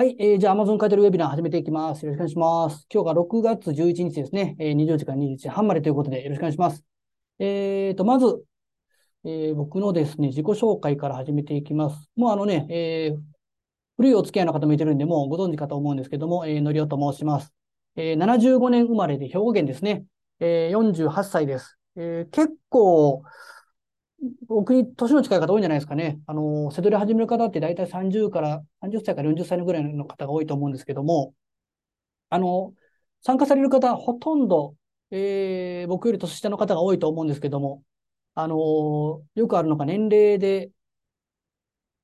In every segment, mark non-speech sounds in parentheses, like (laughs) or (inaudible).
はい、えー、じゃあ Amazon 買取ウェビナー始めていきます。よろしくお願いします。今日が6月11日ですね。えー、20時から21時半までということでよろしくお願いします。えーと、まず、えー、僕のですね、自己紹介から始めていきます。もうあのね、えー、古いお付き合いの方もいてるんで、もうご存知かと思うんですけども、えー、のりおと申します。えー、75年生まれで兵庫県ですね。えー、48歳です。えー、結構、僕に年の近い方多いんじゃないですかね。あの、せどり始める方って大体30から、30歳から40歳のぐらいの方が多いと思うんですけども、あの、参加される方、ほとんど、えー、僕より年下の方が多いと思うんですけども、あの、よくあるのが年齢で、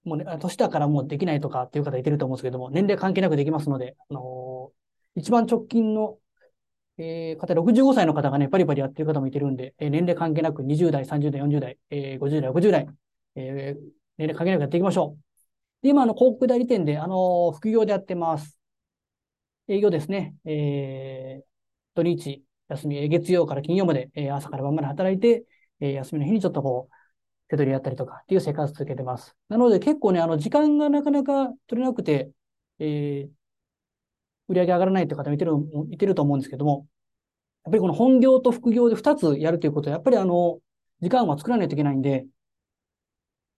もうね、年だからもうできないとかっていう方いてると思うんですけども、年齢関係なくできますので、あの、一番直近のえー、方、65歳の方がね、バリバリやってる方もいてるんで、えー、年齢関係なく20代、30代、40代、えー、50代、60代、えー、年齢関係なくやっていきましょう。で、今、あの、広告代理店で、あの、副業でやってます。営業ですね。えー、土日、休み、月曜から金曜まで、えー、朝から晩まで働いて、えー、休みの日にちょっとこう、手取りやったりとかっていう生活を続けてます。なので結構ね、あの、時間がなかなか取れなくて、えー、売り上げ上がらないって方もいてる、いてると思うんですけども、っぱりこの本業と副業で2つやるということは、やっぱりあの、時間は作らないといけないんで、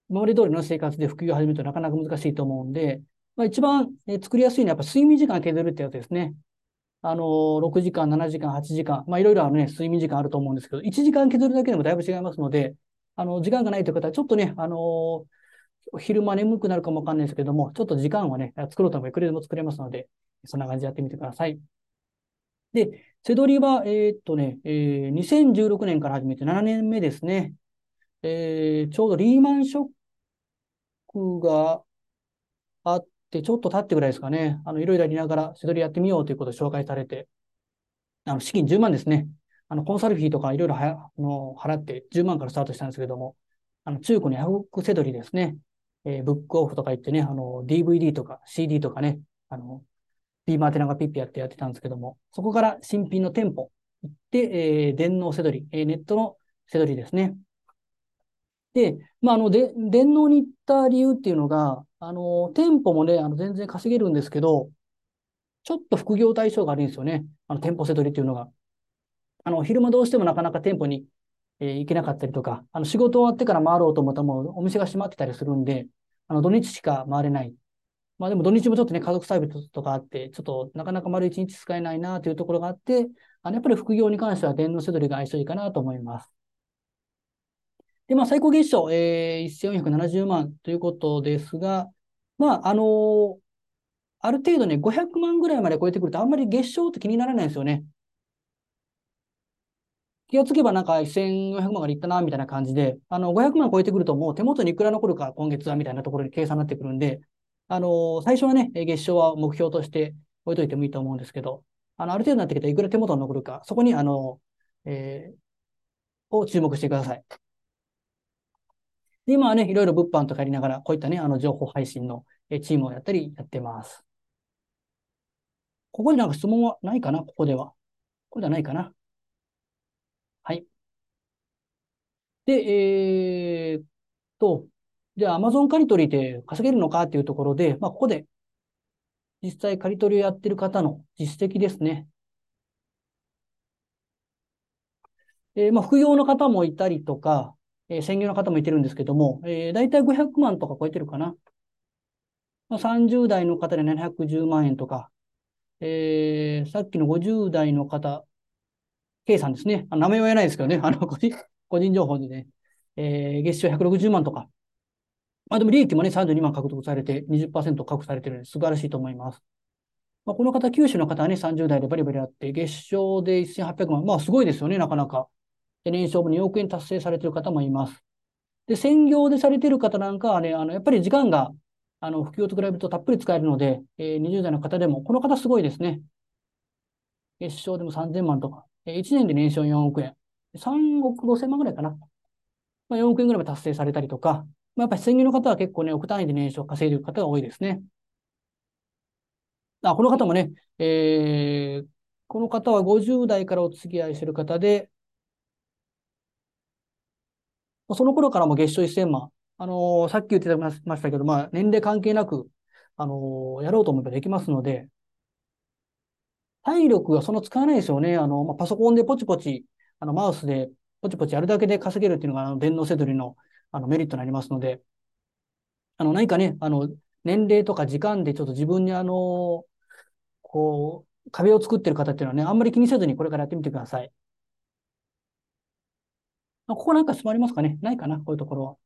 今まで通りの生活で副業を始めるとなかなか難しいと思うんで、まあ、一番作りやすいのはやっぱ睡眠時間削るってやつですね。あの、6時間、7時間、8時間、まあいろいろあのね、睡眠時間あると思うんですけど、1時間削るだけでもだいぶ違いますので、あの、時間がないという方はちょっとね、あの、昼間眠くなるかもわかんないですけども、ちょっと時間はね、作ろうと思えばいくらでも作れますので、そんな感じでやってみてください。で、セドリは、えー、っとね、えー、2016年から始めて7年目ですね。えー、ちょうどリーマンショックがあって、ちょっと経ってぐらいですかね。あの、いろいろやりながら、セドリやってみようということを紹介されて、あの、資金10万ですね。あの、コンサル費とかいろいろはあの払って10万からスタートしたんですけども、あの、中古にヤフオクセドリですね。えー、ブックオフとか言ってね、あの、DVD とか CD とかね、あの、ピーマーテナがピッピやってやってたんですけども、そこから新品の店舗行って、えー、電脳せどり、えー、ネットのせどりですね。で、まあ、あの、で、電脳に行った理由っていうのが、あの、店舗もね、あの、全然稼げるんですけど、ちょっと副業対象があるんですよね。あの、店舗せどりっていうのが。あの、昼間どうしてもなかなか店舗に、えー、行けなかったりとか、あの、仕事終わってから回ろうと思ったらもうお店が閉まってたりするんで、あの、土日しか回れない。まあでも土日もちょっとね、家族サービスとかあって、ちょっとなかなか丸一日使えないなというところがあって、あのやっぱり副業に関しては電脳せどりが相性いいかなと思います。で、まあ最高月賞、えー、1470万ということですが、まああのー、ある程度ね、500万ぐらいまで超えてくるとあんまり月賞って気にならないんですよね。気がつけばなんか1400万までいったな、みたいな感じで、あの、500万超えてくるともう手元にいくら残るか今月はみたいなところに計算になってくるんで、あの、最初はね、月賞は目標として置いといてもいいと思うんですけど、あの、ある程度になってきていくら手元に残るか、そこに、あの、えー、を注目してください。で、今はね、いろいろ物販とかやりながら、こういったね、あの、情報配信のチームをやったり、やってます。ここでなんか質問はないかな？ここでは。ここではないかな？はい。で、えー、っと、じゃあ Amazon 借り取りで稼げるのかっていうところで、まあ、ここで実際借り取りをやってる方の実績ですね。えー、まあ、副業の方もいたりとか、えー、専業の方もいてるんですけども、えー、大体500万とか超えてるかな。まあ、30代の方で710万円とか、えー、さっきの50代の方、K さんですね。あ名前は言えないですけどね。あの、個人、情報でね、えー、月賞160万とか、まあでも利益もね、32万獲得されて20%確保されてるので素晴らしいと思います。まあ、この方、九州の方はね、30代でバリバリあって、月賞で1800万。まあすごいですよね、なかなか。で、年商も2億円達成されてる方もいます。で、専業でされてる方なんかはね、あの、やっぱり時間が、あの、副業と比べるとたっぷり使えるので、えー、20代の方でも、この方すごいですね。月賞でも3000万とか、えー、1年で年商4億円。3億5千万ぐらいかな。まあ、4億円ぐらいも達成されたりとか、まあ、やっぱり専業の方は結構ね、億単位で年収を稼いでいる方が多いですね。あ、この方もね、えー、この方は50代からお付き合いしている方で、その頃からも月賞1000万。あのー、さっき言ってましたけど、まあ、年齢関係なく、あの、やろうと思えばできますので、体力はその使わないですよね。あの、まあ、パソコンでポチポチ、あの、マウスでポチポチやるだけで稼げるっていうのが、あの、電脳せどりの、あの、メリットになりますので、あの、何かね、あの、年齢とか時間でちょっと自分にあの、こう、壁を作ってる方っていうのはね、あんまり気にせずにこれからやってみてください。ここなんか座りますかね？ないかな？こういうところは。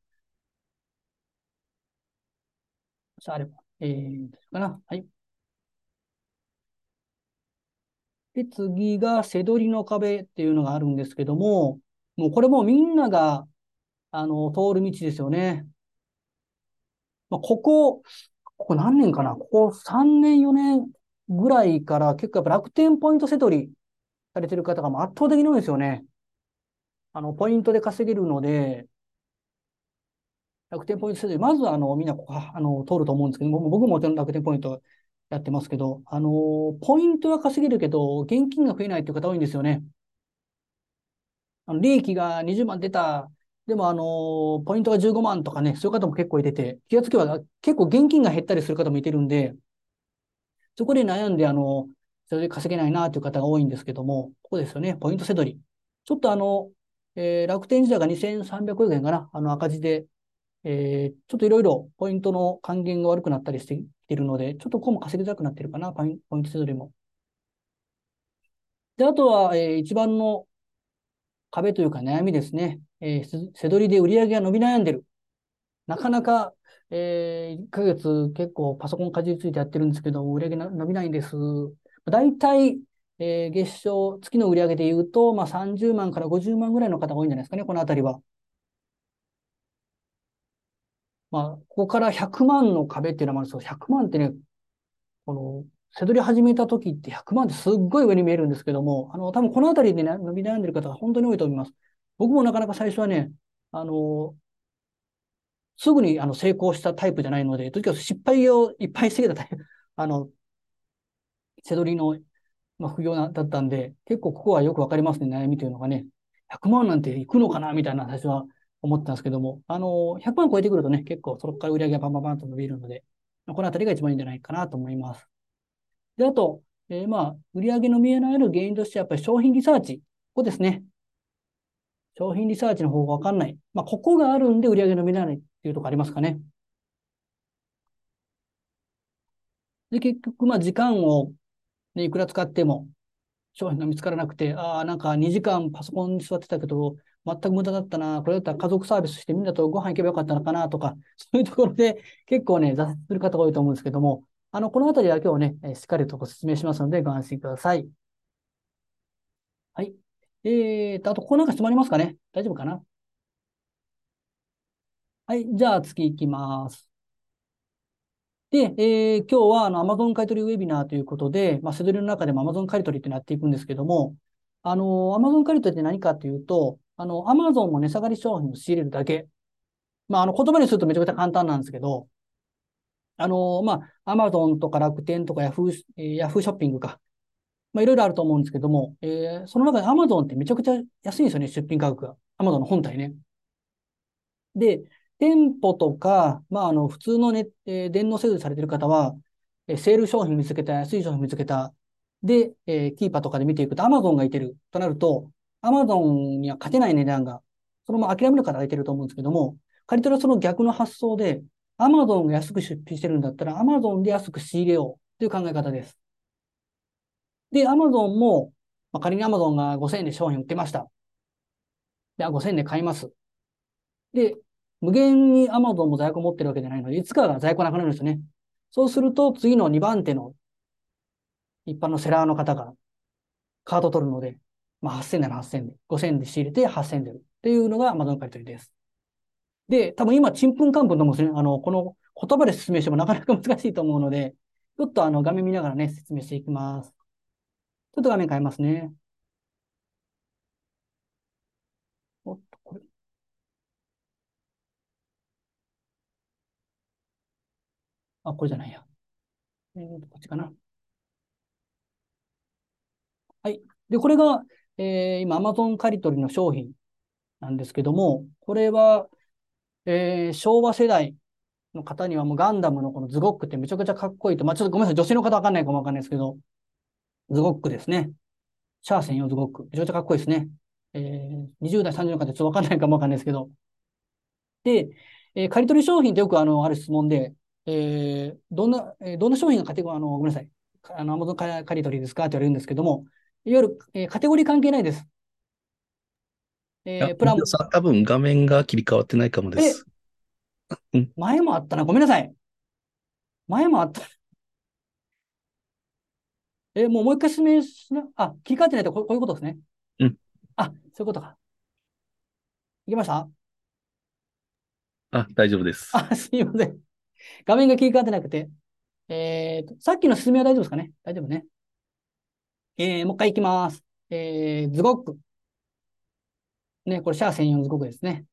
さあ、あれば。えー、かなはい。で、次が、背取りの壁っていうのがあるんですけども、もうこれもみんなが、あの、通る道ですよね。まあ、ここ、ここ何年かな？ここ3年、4年ぐらいから結構やっぱ楽天ポイント背取りされてる方が圧倒的に多いですよね。あの、ポイントで稼げるので、楽天ポイント制度、まずあの、みんなここ、あの、通ると思うんですけど、僕ももちろん楽天ポイントやってますけど、あの、ポイントは稼げるけど、現金が増えないっていう方多いんですよね。あの、利益が20万出た。でも、あの、ポイントが15万とかね、そういう方も結構いてて、気がつけば結構現金が減ったりする方もいてるんで、そこで悩んで、あの、それで稼げないなという方が多いんですけども、ここですよね、ポイントせどり。ちょっとあの、えー、楽天時代が2300円かな、あの赤字で、えー、ちょっといろいろポイントの還元が悪くなったりしているので、ちょっとここも稼ぎづらくなってるかな、ポイントせどりも。で、あとは、えー、一番の壁というか悩みですね。えー、せどりで売り上げが伸び悩んでる。なかなか、えー、1ヶ月結構パソコンかじりついてやってるんですけど、売り上げ伸びないんです。大体、えー、月賞、月の売り上げで言うと、まあ、30万から50万ぐらいの方が多いんじゃないですかね、このあたりは。まあ、ここから100万の壁っていうのもあるんですけど、100万ってね、この、せどり始めた時って100万ってすっごい上に見えるんですけども、あの、多分このあたりで、ね、伸び悩んでる方が本当に多いと思います。僕もなかなか最初はね、あの、すぐにあの成功したタイプじゃないので、とにかく失敗をいっぱいしてきたタイプ、(laughs) あの、せどりのまあ、副業だったんで、結構ここはよくわかりますね、悩みというのがね。100万なんていくのかなみたいな最初は思ってたんですけども、あの、100万超えてくるとね、結構そこから売り上げがバンバンバンと伸びるので、このあたりが一番いいんじゃないかなと思います。で、あと、えー、まあ、売上の見えない原因としてやっぱり商品リサーチ。ここですね。商品リサーチの方がわかんない。まあ、ここがあるんで売上の見えないっていうところありますかね。で、結局、まあ、時間をね、いくら使っても商品が見つからなくて、ああ、なんか2時間パソコンに座ってたけど、全く無駄だったな、これだったら家族サービスしてみんなとご飯行けばよかったのかなとか、そういうところで結構ね、挫折する方が多いと思うんですけども、あの、このあたりは今日ね、しっかりとご説明しますのでご安心ください。はい。えーと、あと、ここなんか質問ありますかね？大丈夫かな？はい。じゃあ次行きます。で、えー、今日はあの Amazon 買取ウェビナーということで、まあ、セドリの中でも Amazon 買取ってなっていくんですけども、あの、Amazon 買取って何かというと、あの、Amazon も値下がり商品を仕入れるだけ。まあ、あの、言葉にするとめちゃくちゃ簡単なんですけど、あの、まあ、Amazon とか楽天とか Yahoo、Yahoo ショッピングか。まあ、いろいろあると思うんですけども、えー、その中で Amazon ってめちゃくちゃ安いんですよね、出品価格が。Amazon の本体ね。で、店舗とか、まあ、あの、普通のね、えー、電脳製造されてる方は、えー、セール商品見つけた、安い商品見つけた、で、えー、キーパーとかで見ていくと、アマゾンがいてるとなると、アマゾンには勝てない値段が、そのまま諦める方がいてると思うんですけども、仮取はその逆の発想で、アマゾンが安く出品してるんだったら、アマゾンで安く仕入れようという考え方です。で、アマゾンも、まあ、仮にアマゾンが5000円で商品売ってました。で、5000円で買います。で、無限に Amazon も在庫持ってるわけじゃないので、いつかが在庫なくなるんですよね。そうすると、次の2番手の一般のセラーの方がカード取るので、まあ、8000なら8000で、5000で仕入れて8000で売るっていうのが Amazon 買取です。で、多分今、ちんぷんかんぷんともですね、あの、この言葉で説明しても (laughs) なかなか難しいと思うので、ちょっとあの、画面見ながらね、説明していきます。ちょっと画面変えますね。おっと、これあ、これじゃないや。えーと、こっちかな。はい。で、これが、えー、今、Amazon 借り取りの商品なんですけども、これは、えー、昭和世代の方にはもうガンダムのこのズゴックってめちゃくちゃかっこいいと。まあ、ちょっとごめんなさい。女性の方わかんないかもわかんないですけど、ズゴックですね。シャア専用ズゴック。めちゃくちゃかっこいいですね。えー、20代、30代の方ちょっとわかんないかもわかんないですけど。で、えー、借り取り商品ってよくあの、ある質問で、えー、どんな、えー、どんな商品がカテゴリー、あの、ごめんなさい。あの、アマゾン借り取りですかって言われるんですけども、いわゆる、えー、カテゴリー関係ないです。えー、プラン。さん、多分画面が切り替わってないかもです。前もあったな。ごめんなさい。前もあった。え、もうもう一回説明しな、あ、切り替わってないとこういうことですね。うん。あ、そういうことか。いけました？あ、大丈夫です。あ、すいません。画面が切り替わってなくて。えーと、さっきの進みは大丈夫ですかね？大丈夫ね。えー、もう一回いきます。えー、ズゴック。ね、これシャア専用のズゴックですね。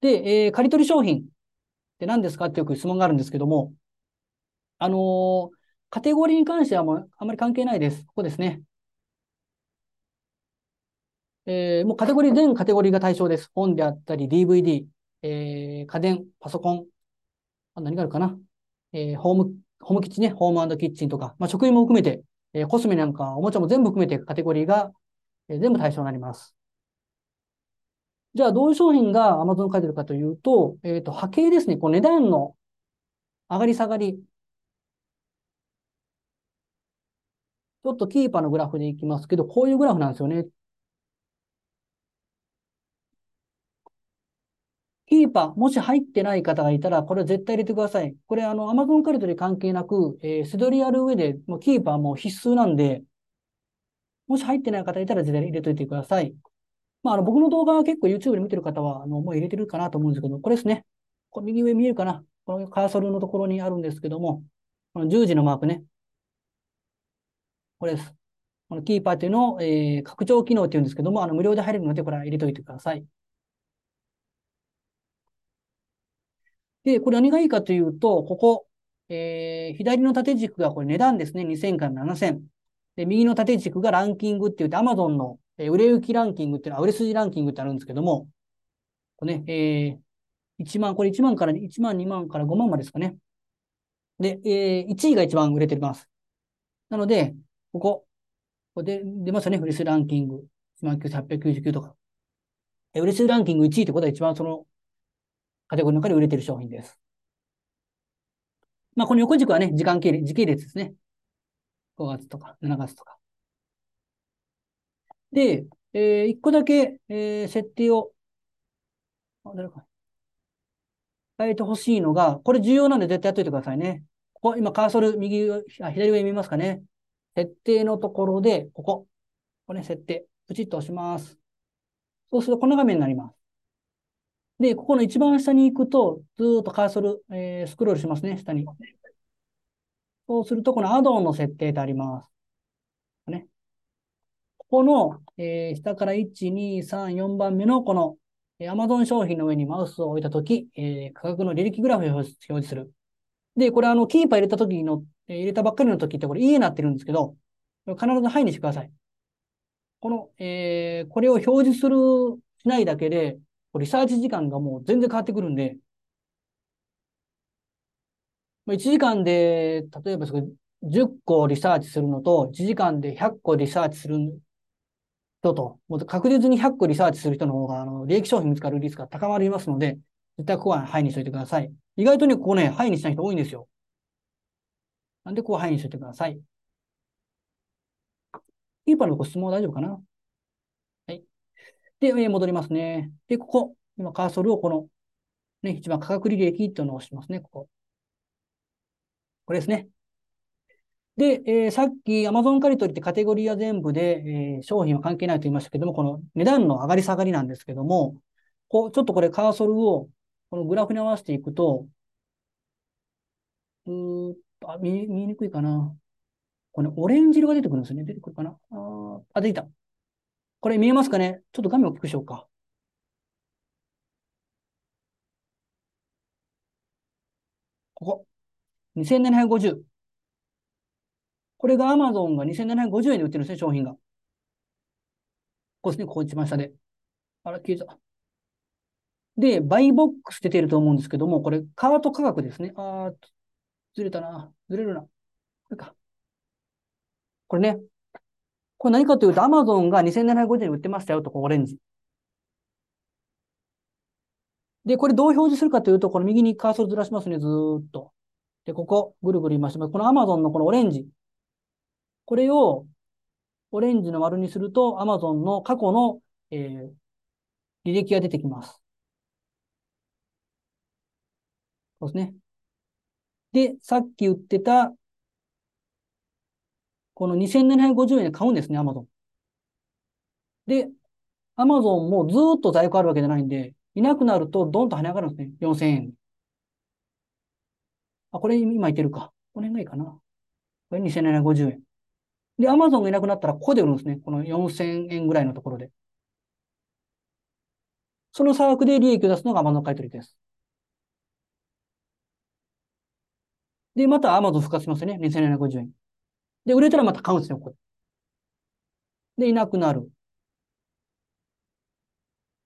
で、えー、借り取り商品って何ですか？ってよく質問があるんですけども、あのー、カテゴリーに関してはもうあんまり関係ないです。ここですね。えー、もうカテゴリー、全カテゴリーが対象です。本であったり、DVD、えー、家電、パソコン、あ何があるかな？えー、ホーム、ホームキッチンね、ホームキッチンとか、まあ、食品も含めて、えー、コスメなんか、おもちゃも全部含めてカテゴリーが、えー、全部対象になります。じゃあ、どういう商品が Amazon 書いてるかというと、えっ、ー、と、波形ですね。こう値段の上がり下がり。ちょっとキーパーのグラフでいきますけど、こういうグラフなんですよね。キーパー、もし入ってない方がいたら、これは絶対入れてください。これ、あの、Amazon カルトで関係なく、えー、スドリアル上で、もうキーパーも必須なんで、もし入ってない方いたら絶対入れといてください。まあ、あの、僕の動画は結構 YouTube で見てる方は、あの、もう入れてるかなと思うんですけど、これですね。こ右上見えるかなこのカーソルのところにあるんですけども、この十字のマークね。これです。このキーパーっていうのを、えー、拡張機能っていうんですけども、あの、無料で入れるので、これは入れといてください。で、これ何がいいかというと、ここ、えー、左の縦軸がこれ値段ですね。2000から7000。で、右の縦軸がランキングって言って、Amazon の、え売れ行きランキングっていうのは、売れ筋ランキングってあるんですけども、これね、えー、1万、これ1万から、1万、2万から5万までですかね。で、えー、1位が一番売れてます。なので、ここ、ここで出ますよね。売れ筋ランキング。19,899とか。え売れ筋ランキング1位ってことは一番そのカテゴリーの中で売れてる商品です。まあ、この横軸はね、時間系列、時系列ですね。5月とか7月とか。で、えー、1個だけ、えー、設定を、あ、誰か。変えてほしいのが、これ重要なんで絶対やっといてくださいね。ここ、今カーソル右、あ左上見ますかね。設定のところで、ここ。ここね、設定。プチッと押します。そうするとこの画面になります。で、ここの一番下に行くと、ずーっとカーソル、えー、スクロールしますね、下に。そうすると、このアドオンの設定ってあります。この、えー、下から1、2、3、4番目のこの、えー、Amazon 商品の上にマウスを置いたとき、えー、価格の履歴グラフを表示する。で、これあの、キーパー入れたときの、えー、入れたばっかりのときってこれいいになってるんですけど、必ずはいにしてください。この、えー、これを表示する、しないだけで、リサーチ時間がもう全然変わってくるんで、1時間で、例えば10個リサーチするのと、1時間で100個リサーチする人と、もう確実に100個リサーチする人の方が、あの、利益商品見つかるリスクが高まりますので、絶対ここはハイにしといてください。意外とね、ここね、ハイにしない人多いんですよ。なんでここはハイにしといてください？キーパーのご質問大丈夫かな？はいで、戻りますね。で、ここ、今カーソルをこの、ね、一番価格履歴っていうのを押しますね、ここ。これですね。で、えー、さっき Amazon 借り取りってカテゴリーは全部で、えー、商品は関係ないと言いましたけども、この値段の上がり下がりなんですけども、こう、ちょっとこれカーソルをこのグラフに合わせていくと、うーあ見、見にくいかな。これ、オレンジ色が出てくるんですね。出てくるかな。あ、あ出てきた。これ見えますかねちょっと画面を大きくしようか。ここ。2750。これが Amazon が2750円で売ってるんですね、商品が。ここですね、ここ一番下で。あら、消えた。で、バイボックス出てると思うんですけども、これ、カート価格ですね。あー、ずれたな。ずれるな。これか。これね。これ何かというと、アマゾンが2750円で売ってましたよと、こオレンジ。で、これどう表示するかというと、この右にカーソルずらしますね、ずーっと。で、ここ、ぐるぐる言いました。この Amazon のこのオレンジ。これを、オレンジの丸にすると、Amazon の過去の、えー、履歴が出てきます。そうですね。で、さっき売ってた、この2750円で買うんですね、Amazon。で、Amazon もずっと在庫あるわけじゃないんで、いなくなるとドンと跳ね上がるんですね。4000円。あ、これ今言ってるか。この辺がいいかな。これ2750円。で、アマゾンがいなくなったらここで売るんですね。この4000円ぐらいのところで。その差額で利益を出すのがアマゾン買取です。で、またアマゾン復活しますね。2750円。で、売れたらまた買うんですよ、ここで。で、いなくなる。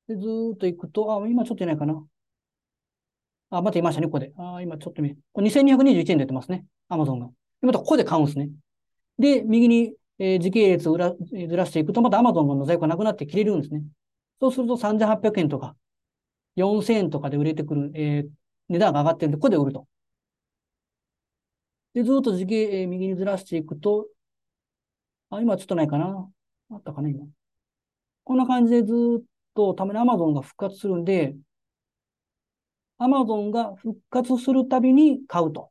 で、ずーっと行くと、あ、今ちょっといないかな。あ、またいましたね、ここで。あ、今ちょっと見、これ2221円出てますね。アマゾンが。で、またここで買うんですね。で、右に、えー、時系列をずらしていくと、またアマゾンの在庫がなくなって切れるんですね。そうすると3800円とか、4000円とかで売れてくる、えー、値段が上がってるんで、ここで売ると。で、ずっと時系、えー、右にずらしていくと、あ、今ちょっとないかな。あったかな、今。こんな感じでずっと、ためにアマゾンが復活するんで、アマゾンが復活するたびに買うと。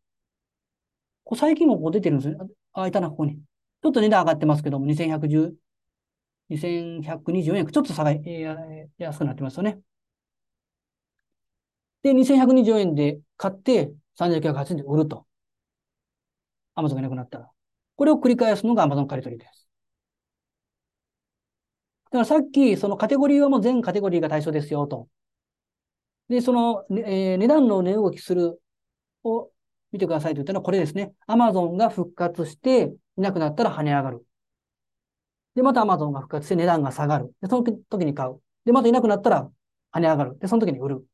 こう最近もこう出てるんですよ。あ、いたな、ここに。ちょっと値段上がってますけども、2110、2124円、ちょっと差が、えー、安くなってますよね。で、2124円で買って、3980円で売ると。アマゾンがなくなったら。これを繰り返すのがアマゾン借り取りです。だからさっき、そのカテゴリーはもう全カテゴリーが対象ですよと。で、その、えー、値段の値動きするを見てくださいと言ったのはこれですね。アマゾンが復活していなくなったら跳ね上がる。で、またアマゾンが復活して値段が下がる。で、その時に買う。で、またいなくなったら跳ね上がる。で、その時に売る。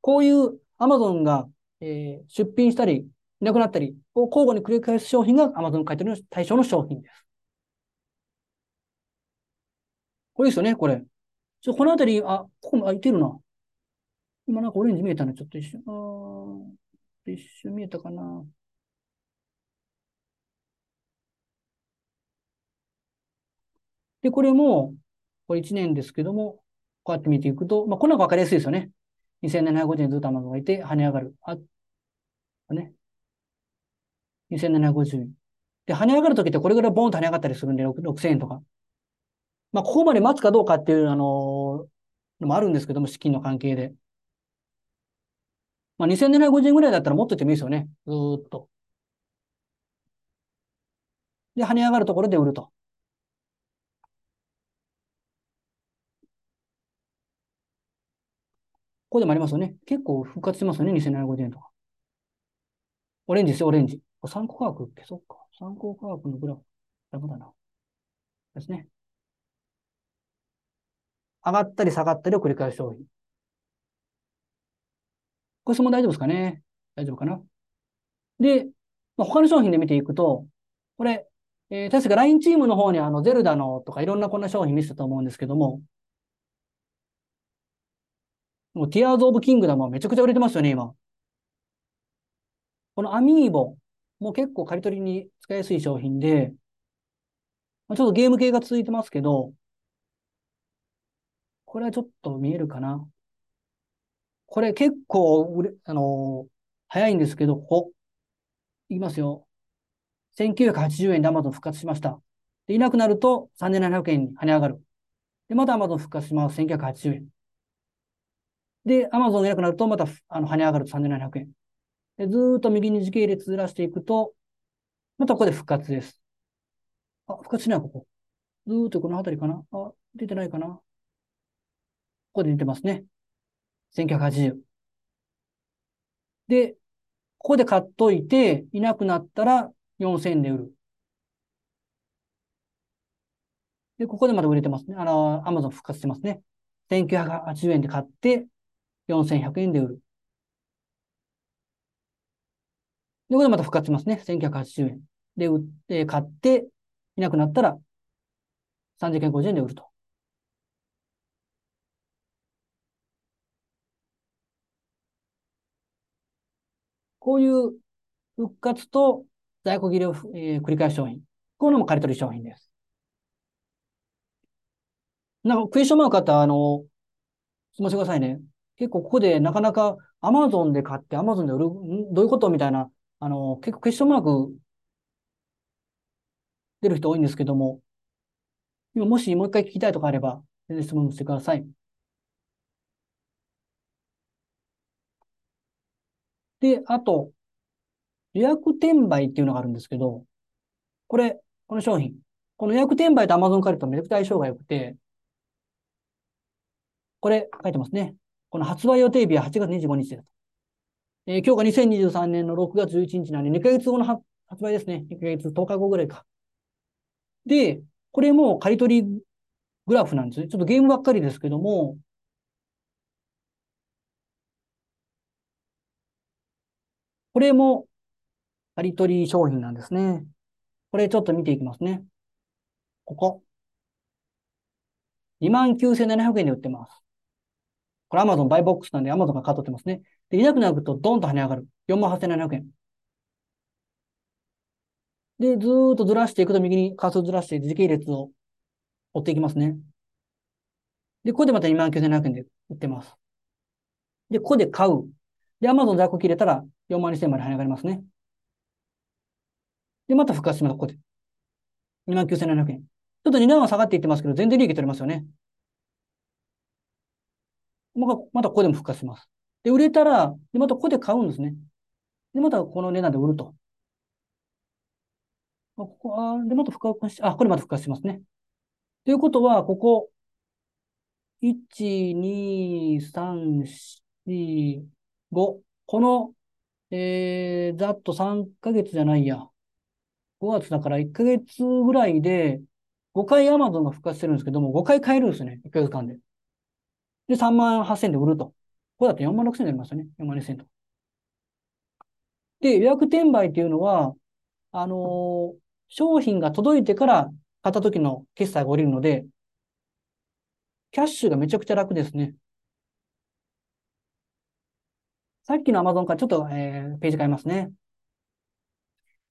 こういうアマゾンが、えー、出品したり、いなくなったりを交互に繰り返す商品がアマゾン買い取りの対象の商品です。これですよね、これ。ちょ、このあたり、あ、ここも空いてるな。今なんかオレンジ見えたね。ちょっと一瞬、一瞬見えたかな。で、これも、これ1年ですけども、こうやって見ていくと、まあ、この分かりやすいですよね。2750円ずっと卵がいて、跳ね上がる。あ、ね。2750円。で、跳ね上がるときってこれぐらいボーンと跳ね上がったりするんで、6000円とか。まあ、ここまで待つかどうかっていう、あののもあるんですけども、資金の関係で。まあ、2750円ぐらいだったら持っててもいいですよね。ずっと。で、跳ね上がるところで売ると。ここでもありますよね。結構復活してますよね。2750円とか。オレンジですよ、オレンジ。参考価格消そうか。参考価格のグラフ。ダメだな。ですね。上がったり下がったりを繰り返す商品。これ質問大丈夫ですかね？大丈夫かな？で、まあ、他の商品で見ていくと、これ、えー、確か LINE チームの方にあの、ゼルダのとかいろんなこんな商品見せたと思うんですけども、もうティアーズ・オブ・キングダムはめちゃくちゃ売れてますよね、今。このアミーボも結構刈り取りに使いやすい商品で、まあ、ちょっとゲーム系が続いてますけど、これはちょっと見えるかな？これ結構売れ、あのー、早いんですけど、ここ。いきますよ。1980円で Amazon 復活しました。で、いなくなると3700円に跳ね上がる。で、また Amazon 復活します。1980円。で、Amazon がいなくなるとまたあの跳ね上がると3700円。で、ずーっと右に時系列ずらしていくと、またここで復活です。あ、復活しないここ。ずーっとこの辺りかなあ、出てないかなここで出てますね。1980。で、ここで買っといて、いなくなったら4000で売る。で、ここでまだ売れてますね。あの、アマゾン復活してますね。1980円で買って、4100円で売る。で、これでまた復活しますね。1980円。で、売って、買って、いなくなったら、3950円で売ると。こういう復活と在庫切れを、えー繰り返し商品。こういうのも借り取り商品です。なんかクエスチョンマークあったら、あの、質問してくださいね。結構ここでなかなか Amazon で買って Amazon で売る、どういうことみたいな、あの、結構クエスチョンマーク出る人多いんですけども、今もしもう一回聞きたいとかあれば、全然質問してください。で、あと、予約転売っていうのがあるんですけど、これ、この商品。この予約転売と Amazon 借りとめちゃくちゃ相性が良くて、これ書いてますね。この発売予定日は8月25日です。えー今日が2023年の6月11日なんで、2ヶ月後の発発売ですね。2ヶ月、10日後ぐらいか。で、これも借り取りグラフなんですね。ちょっとゲームばっかりですけども、これも借り取り商品なんですね。これちょっと見ていきますね。ここ。29,700円で売ってます。これ Amazon バイボックスなんで Amazon が買っとってますね。で、いなくなるとドンと跳ね上がる。48,700円。で、ずーっとずらしていくと右にカーソルずらして時系列を追っていきますね。で、ここでまた29,700円で売ってます。で、ここで買う。で、Amazon 在庫切れたら4万2000まで跳ね上がりますね。で、また復活します、ここで。29,700円。ちょっと値段は下がっていってますけど、全然利益取れますよね。またまたここでも復活します。で、売れたら、で、またここで買うんですね。で、またこの値段で売ると。あここ、あで、また復活し、あ、これまた復活しますね。ということは、ここ、1、2、3、4、5。この、えー、ざっと3ヶ月じゃないや。5月だから1ヶ月ぐらいで、5回 Amazon が復活してるんですけども、5回買えるんですね。1ヶ月間で。で、3万8000円で売ると。これだと4万6000円になりますよね。4万2000と。で、予約転売っていうのは、あのー商品が届いてから買った時の決済が降りるので、キャッシュがめちゃくちゃ楽ですね。さっきの Amazon からちょっと、えーページ変えますね。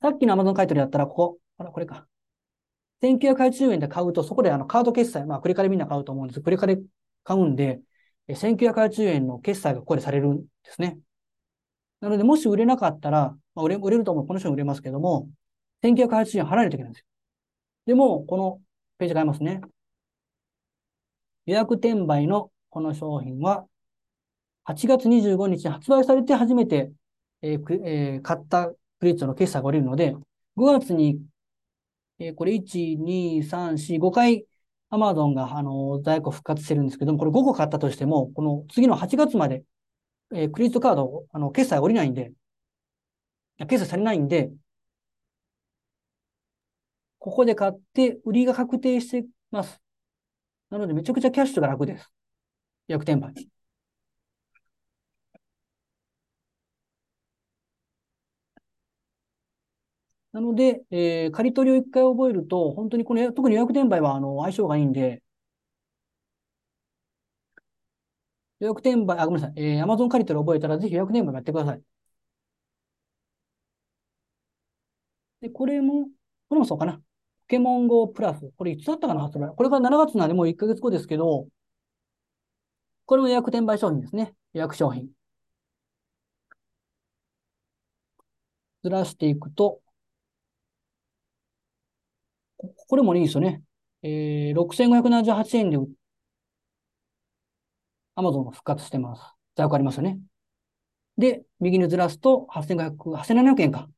さっきの Amazon 買い取りだったら、ここ。あら、これか。1980円で買うと、そこであのカード決済、まあ、クレカでみんな買うと思うんです。クレカで買うんで、1980円の決済がここでされるんですね。なので、もし売れなかったら、まあ、売れ、売れると思う。この人売れますけども、1980円払えるといけないんですよ。でも、このページ変えますね。予約転売のこの商品は、8月25日に発売されて初めて、えーえー買ったクレジットの決済が降りるので、5月に、えーこれ1、2、3、4、5回 Amazon が、あの在庫復活してるんですけども、これ5個買ったとしても、この次の8月まで、えークレジットカード、あの、決済が降りないんで、決済されないんで、ここで買って、売りが確定してます。なので、めちゃくちゃキャッシュが楽です。予約転売。なので、えー借り取りを一回覚えると、本当にこの、特に予約転売は、あの、相性がいいんで、予約転売、あ、ごめんなさい。えー、Amazon 借り取り覚えたら、ぜひ予約転売もやってください。で、これも、これもそうかな。ポケモン GO プラス。これいつだったかな、発売。これから7月なんでもう1ヶ月後ですけど、これも予約転売商品ですね。予約商品。ずらしていくと、これもいいんですよね。えー、6578円で Amazon が復活してます。在庫ありますよね。で、右にずらすと8500、8700円か。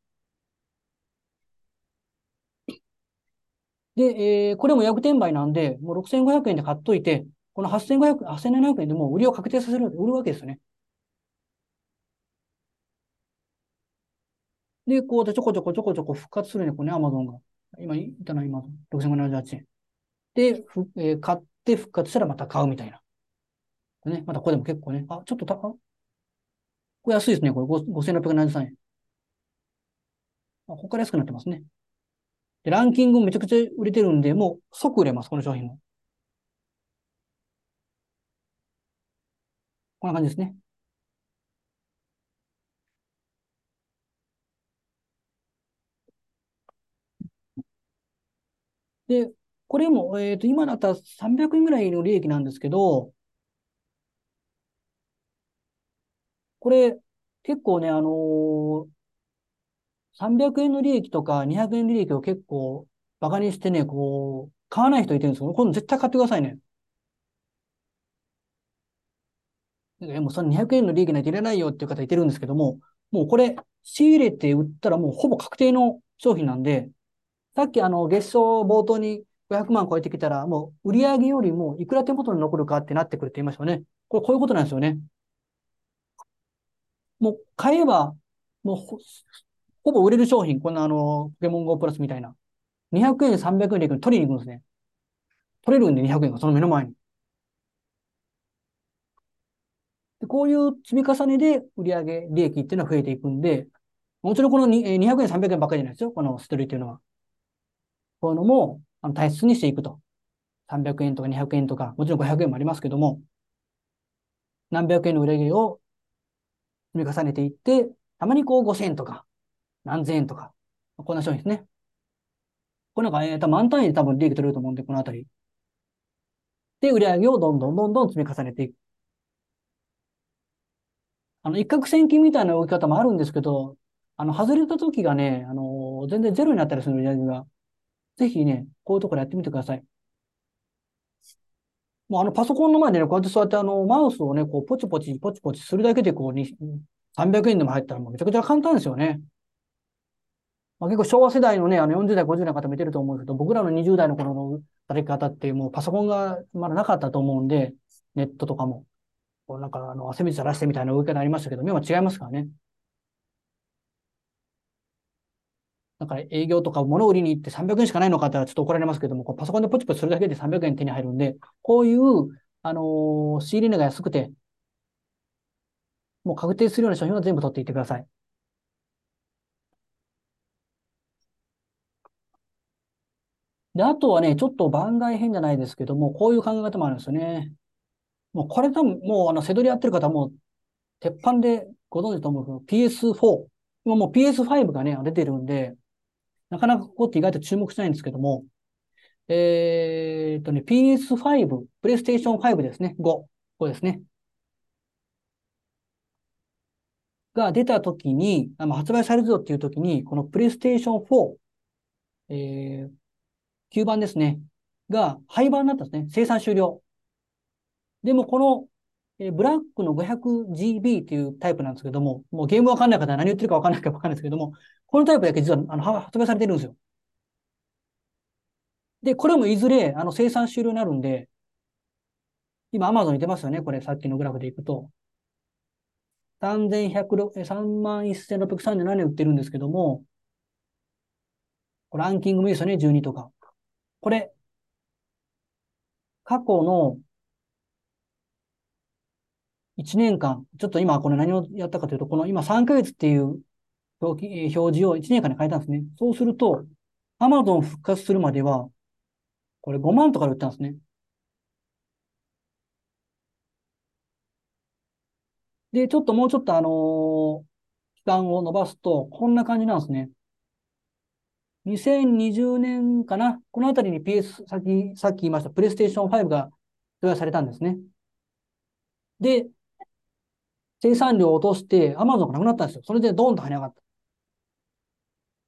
で、えーこれも予約転売なんで、もう6500円で買っといて、この8500、8700円でもう売りを確定させる、売るわけですよね。で、こうでちょこちょこちょこちょこ復活するね、これね、Amazon が。今言ったな、今、6578円。で、ふえー買って復活したらまた買うみたいな。ね、またここでも結構ね、あ、ちょっとた、これ安いですね。これ5673円。あ、ここから安くなってますね。で、ランキングもめちゃくちゃ売れてるんで、もう即売れます、この商品も。こんな感じですね。で、これも、えっ、ー、と、今だったら300円ぐらいの利益なんですけど、これ、結構ね、あのー、300円の利益とか200円の利益を結構バカにしてね、こう、買わない人いてるんですよ。今度絶対買ってくださいね。いもうその200円の利益なんて入れないよっていう方いてるんですけども、もうこれ、仕入れて売ったらもうほぼ確定の商品なんで、さっきあの、月賞冒頭に500万超えてきたら、もう売上よりもいくら手元に残るかってなってくるって言いましたよね。これこういうことなんですよね。もう買えば、もうほほぼ売れる商品、こんなあの、ポケモン GO プラスみたいな。200円、300円で取りに行くんですね。取れるんで200円がその目の前に。でこういう積み重ねで売上利益っていうのは増えていくんで、もちろんこの200円、300円ばっかりじゃないですよ。このストーリーっていうのは。こういうのも、あの、大切にしていくと。300円とか200円とか、もちろん500円もありますけども、何百円の売り上げを積み重ねていって、たまにこう5000円とか、何千円とか、こんな商品ですね。これなんか、えー、多分満単位で多分利益取れると思うんで、このあたり。で、売り上げをどんどんどんどん積み重ねていく。あの、一攫千金みたいな動き方もあるんですけど、あの、外れた時がね、あの、全然ゼロになったりする売り上げが。ぜひね、こういうところやってみてください。もうあのパソコンの前でね、こうやってそうやってあのマウスをね、こうポチポチポチポチするだけでこうに300円でも入ったらもうめちゃくちゃ簡単ですよね。まあ、結構昭和世代のね、あの40代、50代の方見てると思うんですけど、僕らの20代の頃の働き方ってもうパソコンがまだなかったと思うんで、ネットとかも。こうなんかあの汗水垂らしてみたいな動き方ありましたけど、今は違いますからね。だから営業とか物売りに行って300円しかないのかってちょっと怒られますけども、こうパソコンでポチポチするだけで300円手に入るんで、こういう、あのー、仕入れ値が安くて、もう確定するような商品は全部取っていってください。で、あとはね、ちょっと番外編じゃないですけども、こういう考え方もあるんですよね。もうこれ多分、もうあの、せどりやってる方も、鉄板でご存知と思うけど、PS4。今もう PS5 がね、出てるんで、なかなかここって意外と注目しないんですけども、えー、っとね、PS5、プレイステーション5ですね、5。ここですね。が出たときに、あの発売されるぞっていうときに、このプレイステーション4、えー、9番ですね、が廃盤になったんですね。生産終了。でもこの、えー、ブラックの 500GB っていうタイプなんですけども、もうゲームわかんない方は何言ってるかわかんないかわかんないですけども、このタイプだけ実はあの発売されてるんですよ。で、これもいずれあの生産終了になるんで、今 Amazon に出ますよね。これさっきのグラフでいくと。31,637円売ってるんですけども、ランキングもいいですよね。12とか。これ、過去の1年間、ちょっと今これ何をやったかというと、この今3ヶ月っていう表示を1年間に変えたんですね。そうすると、Amazon 復活するまでは、これ5万とかで売ったんですね。で、ちょっともうちょっとあのー、期間を伸ばすと、こんな感じなんですね。2020年かな？このあたりに PS、さっき、さっき言いました、プレイステーション5が発売されたんですね。で、生産量を落として、アマゾンがなくなったんですよ。それでドーンと跳ね上がった。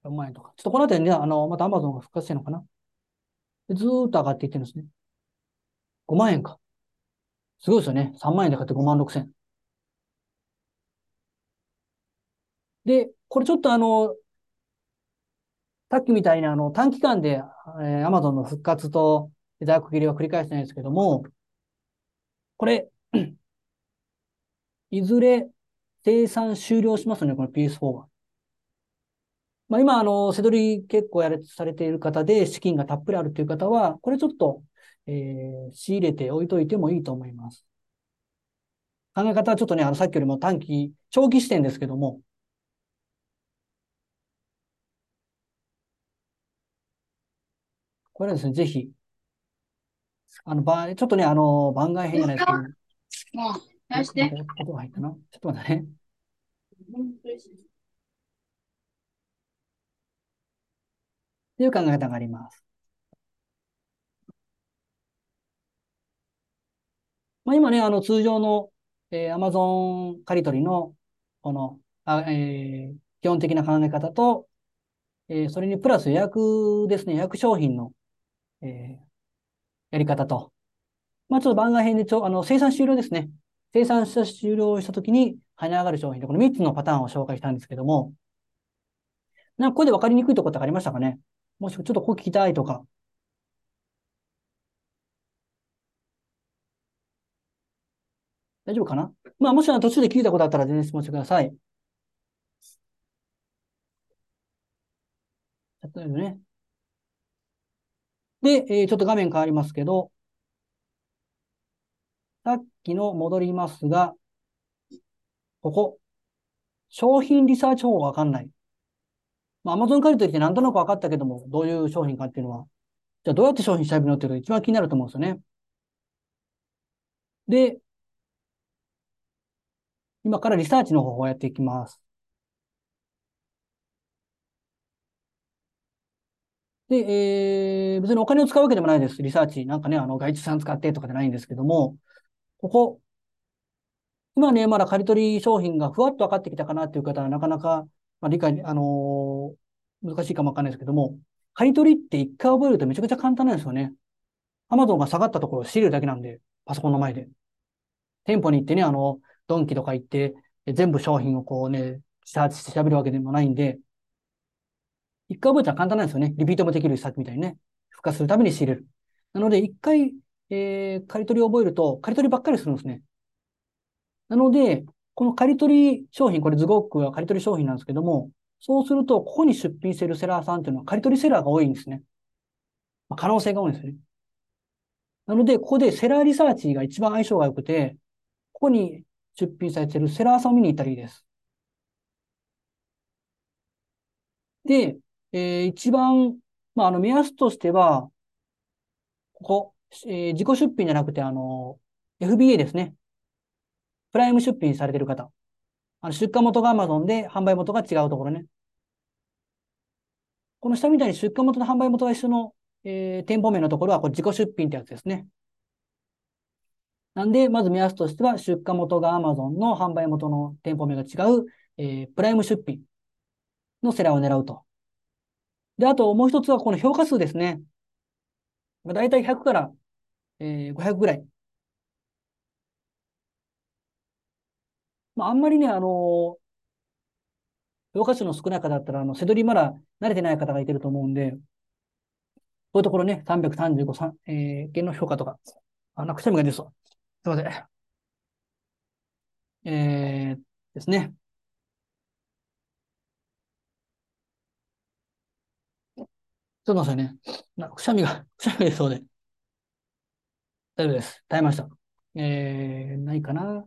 4万円とか。ちょっとこのあたりね、あの、またアマゾンが復活してるのかなずーっと上がっていってるんですね。5万円か。すごいですよね。3万円で買って5万6千。で、これちょっとあの、さっきみたいにあの、短期間で、えー、Amazon の復活と在庫切りは繰り返してないですけども、これ、いずれ生産終了しますね、この PS4 は。まあ今、あの、せどり結構やれ、されている方で資金がたっぷりあるという方は、これちょっと、えー、仕入れて置いといてもいいと思います。考え方はちょっとね、あの、さっきよりも短期、長期視点ですけども、これはですね、ぜひ、あの、ば、ちょっとね、あの、番外編じゃないですけど、もう、出して。音が入ったな。ちょっと待ってね。っていう考え方があります。まあ、今ね、あの、通常の、えー、Amazon 借り取りの、この、あえー、基本的な考え方と、えー、それにプラス予約ですね、予約商品の、えー、やり方と、まあ、ちょっと番外編でちょ、あの、生産終了ですね。生産した終了したときに跳ね上がる商品で、この3つのパターンを紹介したんですけども、なんかこれで分かりにくいところってありましたかね？もしくはちょっとここ聞きたいとか。大丈夫かな？まあ、もし途中で聞いたことあったら全然質問してください。例えばね。で、えー、ちょっと画面変わりますけど、さっきの戻りますが、ここ。商品リサーチ法がわかんない。まあ、Amazon 借り取りってなんとなく分かったけども、どういう商品かっていうのは。じゃあどうやって商品調べるのっていうのが一番気になると思うんですよね。で、今からリサーチの方法をやっていきます。で、えー、別にお金を使うわけでもないです。リサーチ。なんかね、あの、外注さん使ってとかじゃないんですけども、ここ、今ね、まだ借り取り商品がふわっと分かってきたかなっていう方は、なかなか、まあ、理解、あのー、難しいかもわかんないですけども、借り取りって一回覚えるとめちゃくちゃ簡単なんですよね。アマゾンが下がったところを知るだけなんで、パソコンの前で。店舗に行ってね、あの、ドンキとか行って、全部商品をこうね、サーチして調べるわけでもないんで、一回覚えたら簡単なんですよね。リピートもできるさっきみたいにね。付加するために仕入れる。なので、一回、えー、借り取りを覚えると、借り取りばっかりするんですね。なので、この借り取り商品、これズゴックは借り取り商品なんですけども、そうすると、ここに出品してるセラーさんっていうのは借り取りセラーが多いんですね。まあ、可能性が多いんですね。なので、ここでセラーリサーチが一番相性が良くて、ここに出品されてるセラーさんを見に行ったらいいです。で、えー、一番、まあ、あの、目安としては、ここ、えー、自己出品じゃなくて、あの、FBA ですね。プライム出品されてる方。あの、出荷元が Amazon で販売元が違うところね。この下みたいに出荷元と販売元が一緒の、えー、店舗名のところは、これ自己出品ってやつですね。なんで、まず目安としては、出荷元が Amazon の販売元の店舗名が違う、えー、プライム出品のセラーを狙うと。で、あともう一つはこの評価数ですね。だいたい100から、えー、500ぐらい。まあ、あんまりね、あの、評価数の少ない方だったら、あの、背取りまだ慣れてない方がいてると思うんで、こういうところね、335、えー、件の評価とか、あ、なんかくしゃみが出そう。すいません。えー、ですね。ちょっと待ってくださいね。なくしゃみが、くしゃみが出そうで。大丈夫です。耐えました。えー、ないかな。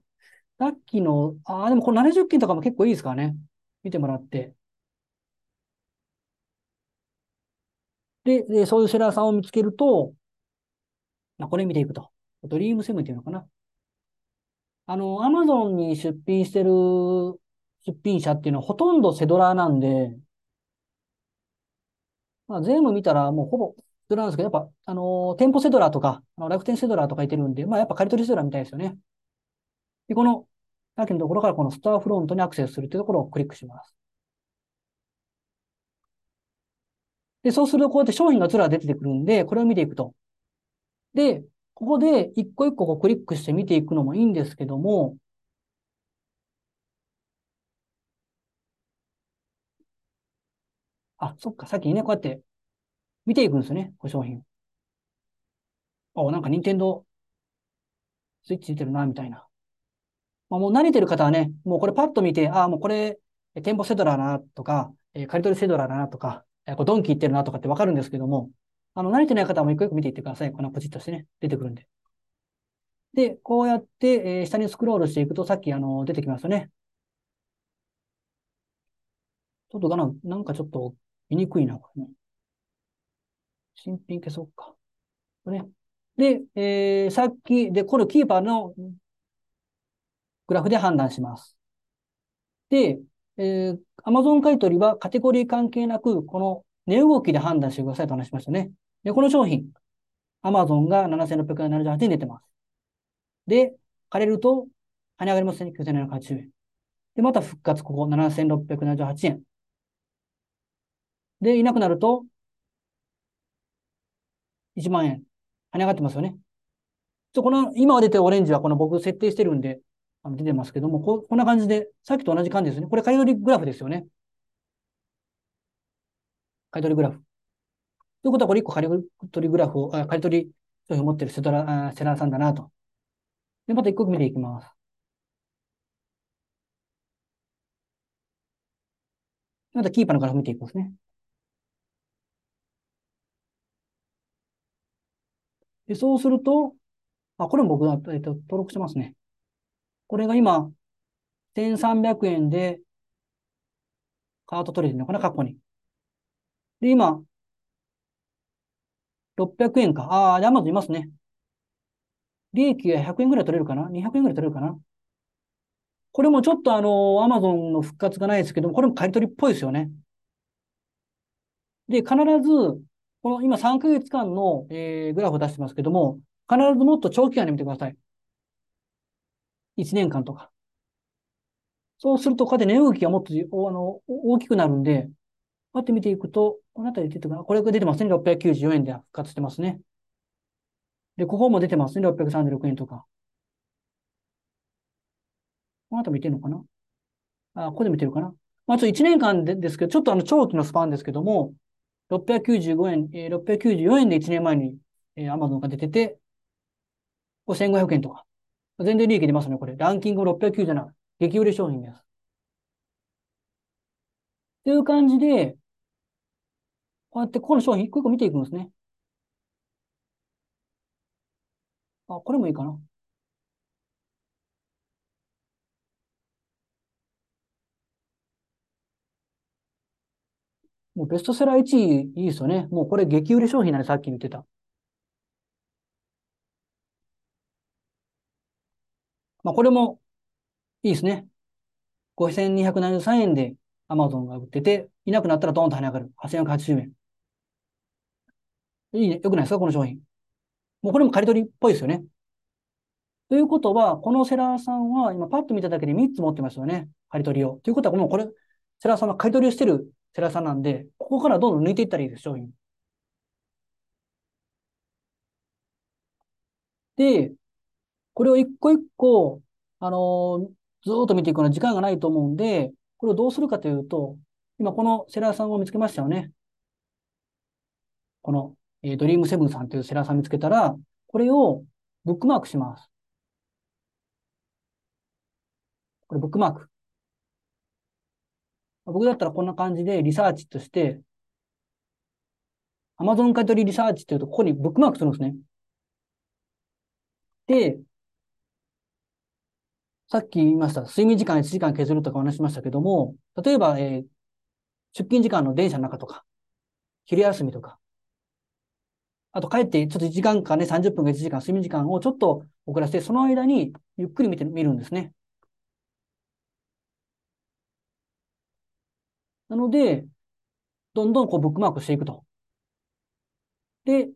さっきの、ああ、でもこの70件とかも結構いいですからね。見てもらって。で、でそういうセラーさんを見つけると、まあ、これ見ていくと。ドリームセブンっていうのかな。あの、アマゾンに出品してる出品者っていうのはほとんどセドラーなんで、まあ、全部見たらもうほぼセドラーなんですけど、やっぱ、あの、店舗セドラーとか、あの楽天セドラーとかいてるんで、まあやっぱ借り取りセドラーみたいですよね。で、この、さっきのところからこのスターフロントにアクセスするというところをクリックします。で、そうするとこうやって商品がずら出てくるんで、これを見ていくと。で、ここで一個一個こうクリックして見ていくのもいいんですけども、あ、そっか、さっきね、こうやって見ていくんですよね、こ商品。あ、なんか任天堂スイッチ出てるな、みたいな。まあ、もう慣れてる方はね、もうこれパッと見て、ああ、もうこれ、店舗セドラーなとか、えー、借り取りセドラーだなとか、えー、これドンキ行ってるなとかってわかるんですけども、あの、慣れてない方も一個一個見ていってください。このポチッとしてね、出てくるんで。で、こうやって、えー、下にスクロールしていくと、さっきあの出てきますよね。ちょっとかな、なんかちょっと見にくいな、これね。新品消そうか。これね。で、えー、さっき、で、このキーパーのグラフで判断します。で、えー、Amazon 買取はカテゴリー関係なく、この値動きで判断してくださいと話しましたね。で、この商品、Amazon が7678円出てます。で、借りると、跳ね上がりますね。9780円。で、また復活、ここ7678円。で、いなくなると、1万円。跳ね上がってますよね。この、今出てるオレンジはこの僕設定してるんで、あの出てますけども、ここんな感じで、さっきと同じ感じですね。これ、買い取りグラフですよね。買い取りグラフ。ということは、これ1個買い取りグラフを、あ買い取り商品を持ってるセラセラーさんだなと。で、また1個見ていきます。またキーパーのグラフ見ていきますね。で、そうすると、あ、これも僕が、えっと、登録してますね。これが今、1300円でカート取れてるのかな、過去に。で、今、600円か。ああ、で、アマゾンいますね。利益が100円ぐらい取れるかな ?200 円ぐらい取れるかな？これもちょっとあの、アマゾンの復活がないですけどもこれも買い取りっぽいですよね。で、必ず、この今3ヶ月間の、えー、グラフを出してますけども、必ずもっと長期間で見てください。1年間とか。そうすると、こうやって値動きがもっとあの大きくなるんで、こうやって見ていくと、この辺り出てくるこれが出てますね。694円で復活してますね。で、ここも出てますね。636円とか。この辺り見てるのかな？あ、ここで見てるかな？まあ、ちょっと1年間でですけど、ちょっとあの長期のスパンですけども、695円、えー、694円で1年前に、えー、Amazon が出てて、5500円とか。全然利益出ますね、これ。ランキング697。激売れ商品です。という感じで、こうやってこの商品一個一個見ていくんですね。あ、これもいいかな。もうベストセラー1位いいですよね。もうこれ激売れ商品なんでさっき言ってた。まあこれもいいですね。5273円で Amazon が売ってて、いなくなったらドーンと跳ね上がる。8480円。いいね。よくないですか？この商品。もうこれも刈り取りっぽいですよね。ということは、このセラーさんは、今パッと見ただけで3つ持ってますよね。刈り取りを。ということは、もうこれ、セラーさんは刈り取りをしてるセラさんなんで、ここからどんどん抜いていったらいいです、商品。で、これを一個一個、あのー、ずっと見ていくのは時間がないと思うんで、これをどうするかというと、今このセラーさんを見つけましたよね。この、えー、ドリームセブンさんというセラーさん見つけたら、これをブックマークします。これブックマーク。僕だったらこんな感じでリサーチとして、Amazon 買取リサーチっていうと、ここにブックマークするんですね。で、さっき言いました、睡眠時間1時間削るとか話しましたけども、例えば、えー、出勤時間の電車の中とか、昼休みとか、あと帰ってちょっと1時間かね、30分か1時間睡眠時間をちょっと遅らせて、その間にゆっくり見てみるんですね。なので、どんどんこうブックマークしていくと。で、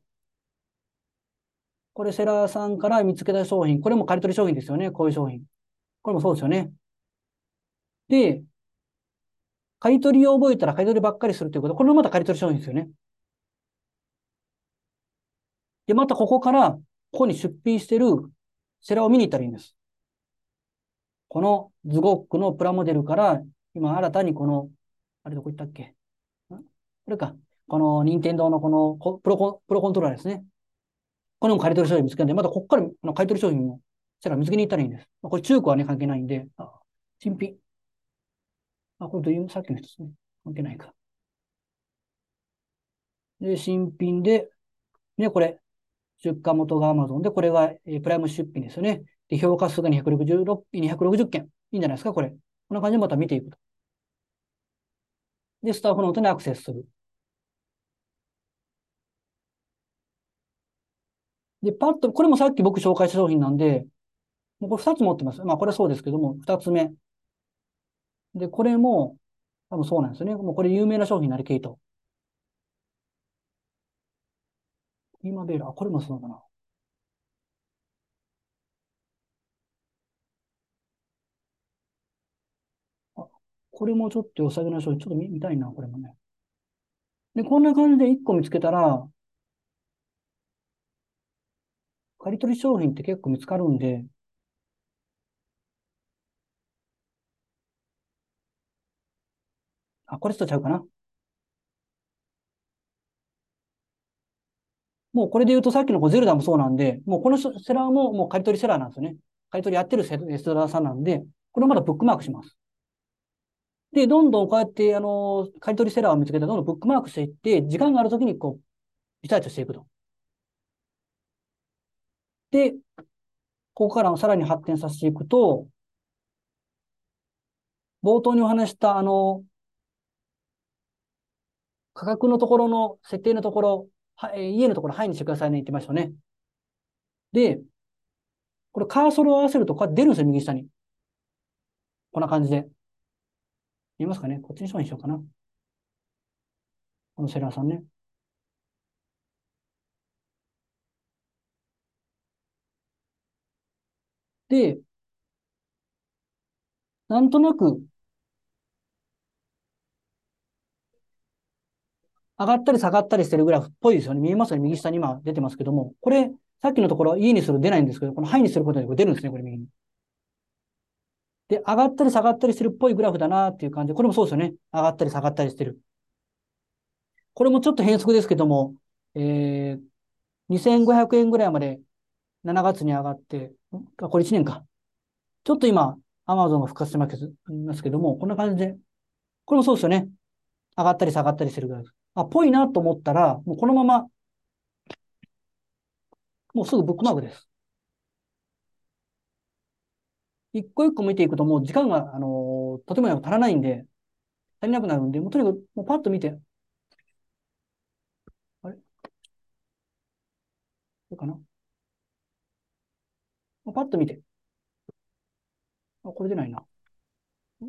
これセラーさんから見つけた商品、これも借り取り商品ですよね、こういう商品。これもそうですよね。で、買い取りを覚えたら買い取りばっかりするということ、これもまた買い取り商品ですよね。で、またここから、ここに出品してるセラーを見に行ったらいいんです。このズゴックのプラモデルから、今新たにこのあれどこ行ったっけ？これか。この任天堂のこのプロコプロコントローラーですね。これも買い取り商品見つけるんで、またここからの買い取り商品も、したら見つけに行ったらいいんです。これ中古はね、関係ないんで、あ、新品。あ、これどういう、さっきの人ですね。関係ないか。で、新品で、ね、これ、出荷元が Amazon で、これがえープライム出品ですよね。で、評価数が266 260件。いいんじゃないですか、これ。こんな感じでまた見ていくと。で、スタッフノートにアクセスする。で、パッと、これもさっき僕紹介した商品なんで、もうこれ2つ持ってます。まあ、これはそうですけども、2つ目。で、これも、多分そうなんですよね。もうこれ有名な商品になりケイト。ピーマベール、あ、これもそうかな。あ、これもちょっと良さげな商品、ちょっと見見たいな、これもね。で、こんな感じで1個見つけたら、借り取り商品って結構見つかるんで、あ、これとちゃうかな。もうこれで言うとさっきのゼルダもそうなんで、もうこのセラーももう借り取りセラーなんですよね。借り取りやってるセセラーさんなんで、これをまだブックマークします。で、どんどんこうやって、あの、借り取りセラーを見つけて、どんどんブックマークしていって、時間があるときにこう、リサーチしていくと。で、ここからさらに発展させていくと、冒頭にお話したあの、価格のところの設定のところ、はえー家のところ、はいにしてくださいね、言ってましたね。で、これカーソルを合わせると、こうやって出るんですよ、右下に。こんな感じで。見えますかねこっちにしようかな。このセラーさんね。で、なんとなく、上がったり下がったりしてるグラフっぽいですよね。見えますよね。右下に今出てますけども。これ、さっきのところは E にする出ないんですけど、このハイにすることで出るんですね。これ右に。で、上がったり下がったりしてるっぽいグラフだなっていう感じ、これもそうですよね。上がったり下がったりしてる。これもちょっと変則ですけども、えー、2500円ぐらいまで7月に上がって、これ1年か。ちょっと今、Amazon が復活してますけども、こんな感じで、これもそうですよね。上がったり下がったりしてるグラフ。あ、ぽいなと思ったら、もうこのまま、もうすぐブックマークです。一個一個見ていくともう時間が、あのーとても足らないんで、足りなくなるんで、もうとにかく、もうパッと見て、あれ？どうかな？もうパッと見て。あ、これ出ないな。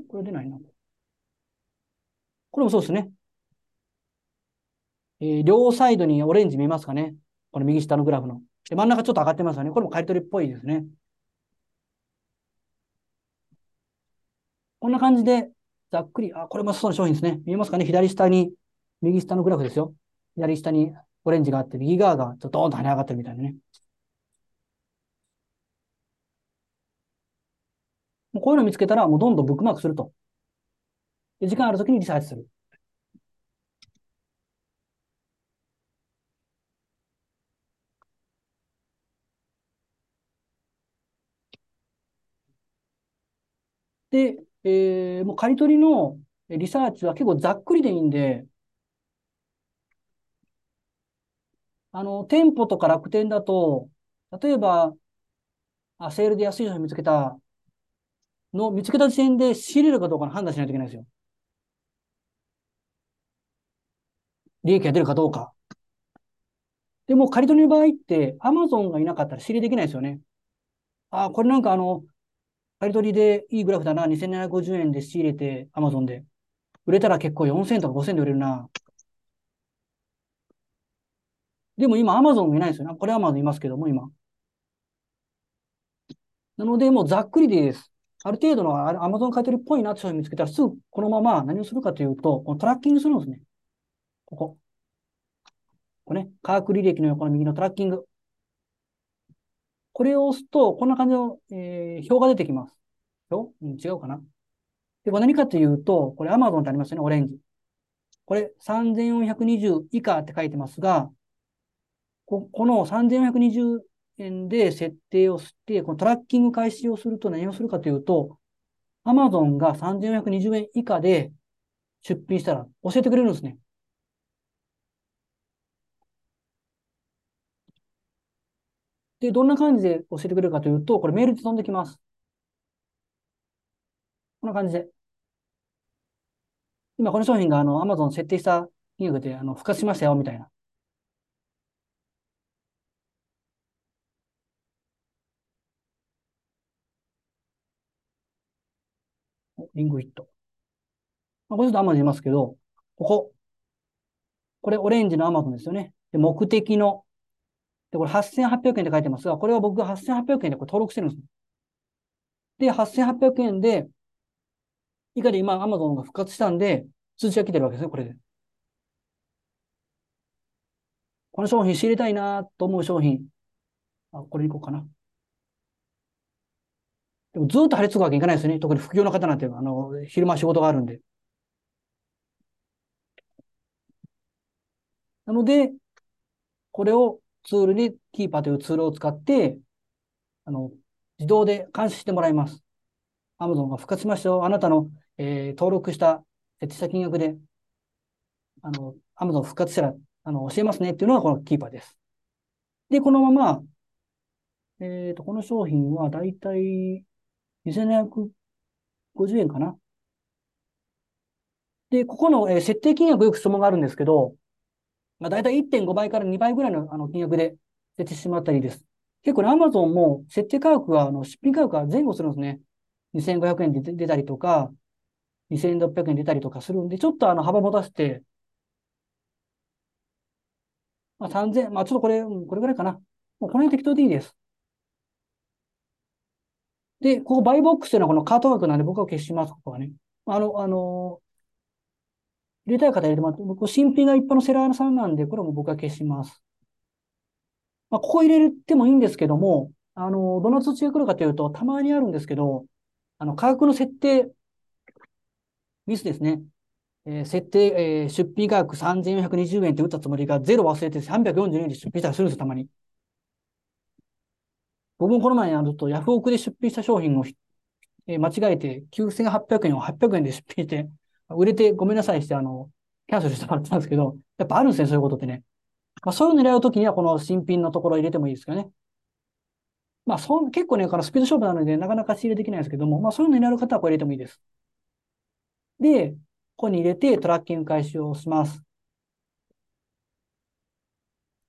これ出ないな。これもそうですね。えー両サイドにオレンジ見えますかね？この右下のグラフの。で、真ん中ちょっと上がってますよね。これも刈り取りっぽいですね。こんな感じで、ざっくり、あ、これもそうな商品ですね。見えますかね？左下に、右下のグラフですよ。左下にオレンジがあって、右側がちょっとドーンと跳ね上がってるみたいなね。もうこういうの見つけたら、もうどんどんブックマークすると。で時間あるときにリサーチする。で、えーもう刈り取りのリサーチは結構ざっくりでいいんで、あの、店舗とか楽天だと、例えば、あ、セールで安い商品見つけたの、見つけた時点で仕入れるかどうかの判断しないといけないですよ。利益が出るかどうか。でも、借り取りの場合って、アマゾンがいなかったら仕入れできないですよね。あ、これなんかあの、借り取りでいいグラフだな、2750円で仕入れて、アマゾンで。売れたら結構4000とか5000で売れるな。でも今、アマゾンいないですよね。これアマゾンいますけども、今。なので、もうざっくりでいいです。ある程度のアマゾン買い取りっぽいなって商品見つけたら、すぐこのまま何をするかというと、このトラッキングするんですね。ここ。これね、価格履歴の横の右のトラッキング。これを押すと、こんな感じの、えー表が出てきます。表？うん、違うかな？で、これ何かというと、これ Amazon ってありますよね、オレンジ。これ3420以下って書いてますが、ここの3420円で設定をして、このトラッキング開始をすると何をするかというと、Amazon が3420円以下で出品したら教えてくれるんですね。で、どんな感じで教えてくれるかというと、これメールで飛んできます。こんな感じで。今、この商品があの、Amazon 設定した金額で、あの、復活しましたよ、みたいな。リングイット。まあ、これちょっと Amazon いますけど、ここ。これオレンジの Amazon ですよね。で、目的の。で、これ8800円って書いてますが、これは僕が8800円でこれ登録してるんです。で、8800円で、以下で今 Amazon が復活したんで、通知が来てるわけですね、これで。この商品知りたいなと思う商品。あ、これいこうかな。でもずっと張り付くわけにいかないですよね。特に副業の方なんて、あの、昼間仕事があるんで。なので、これをツールに、キーパーというツールを使って、あの、自動で監視してもらいます。Amazon が復活しましたよ。あなたの、えー、登録した設定した金額で、あの、Amazon 復活したら、あの、教えますねっていうのがこのキーパーです。で、このまま、えっ、ー、と、この商品はだいたい2750円かな。で、ここの、えー、設定金額よく質問があるんですけど、まあ、だいたい1.5倍から2倍ぐらいのあの金額で設定してもらったりです。結構ね、Amazon も設定価格が、あの、出品価格が前後するんですね。2500円で出たりとか、2600円出たりとかするんで、ちょっとあの幅持たせて、まあ、3000、まあちょっとこれ、これぐらいかな。もうこの辺適当でいいです。で、ここバイボックスというのはこのカート枠なんで僕は消します、ここはね。あの、あの、入れたい方入れてもらって、僕、新品が一般のセラーさんなんで、これも僕は消します。まあ、ここ入れてもいいんですけども、あの、どの通知が来るかというと、たまにあるんですけど、あの、価格の設定、ミスですね。えー、設定、えー、出費価格3420円って打ったつもりが0忘れて342円で出費したりするんですよ、たまに。僕もこの前、あの、とヤフオクで出品した商品を、えー、間違えて9800円を800円で出品して、売れてごめんなさいして、あの、キャンセルしてもらったんですけど、やっぱあるんですね、そういうことってね。まあ、そういう狙うときには、この新品のところ入れてもいいですけどね。まあ、そん結構ね、からスピード勝負なので、なかなか仕入れできないですけども、まあ、そういうの狙う方はこれ入れてもいいです。で、ここに入れてトラッキング開始をします。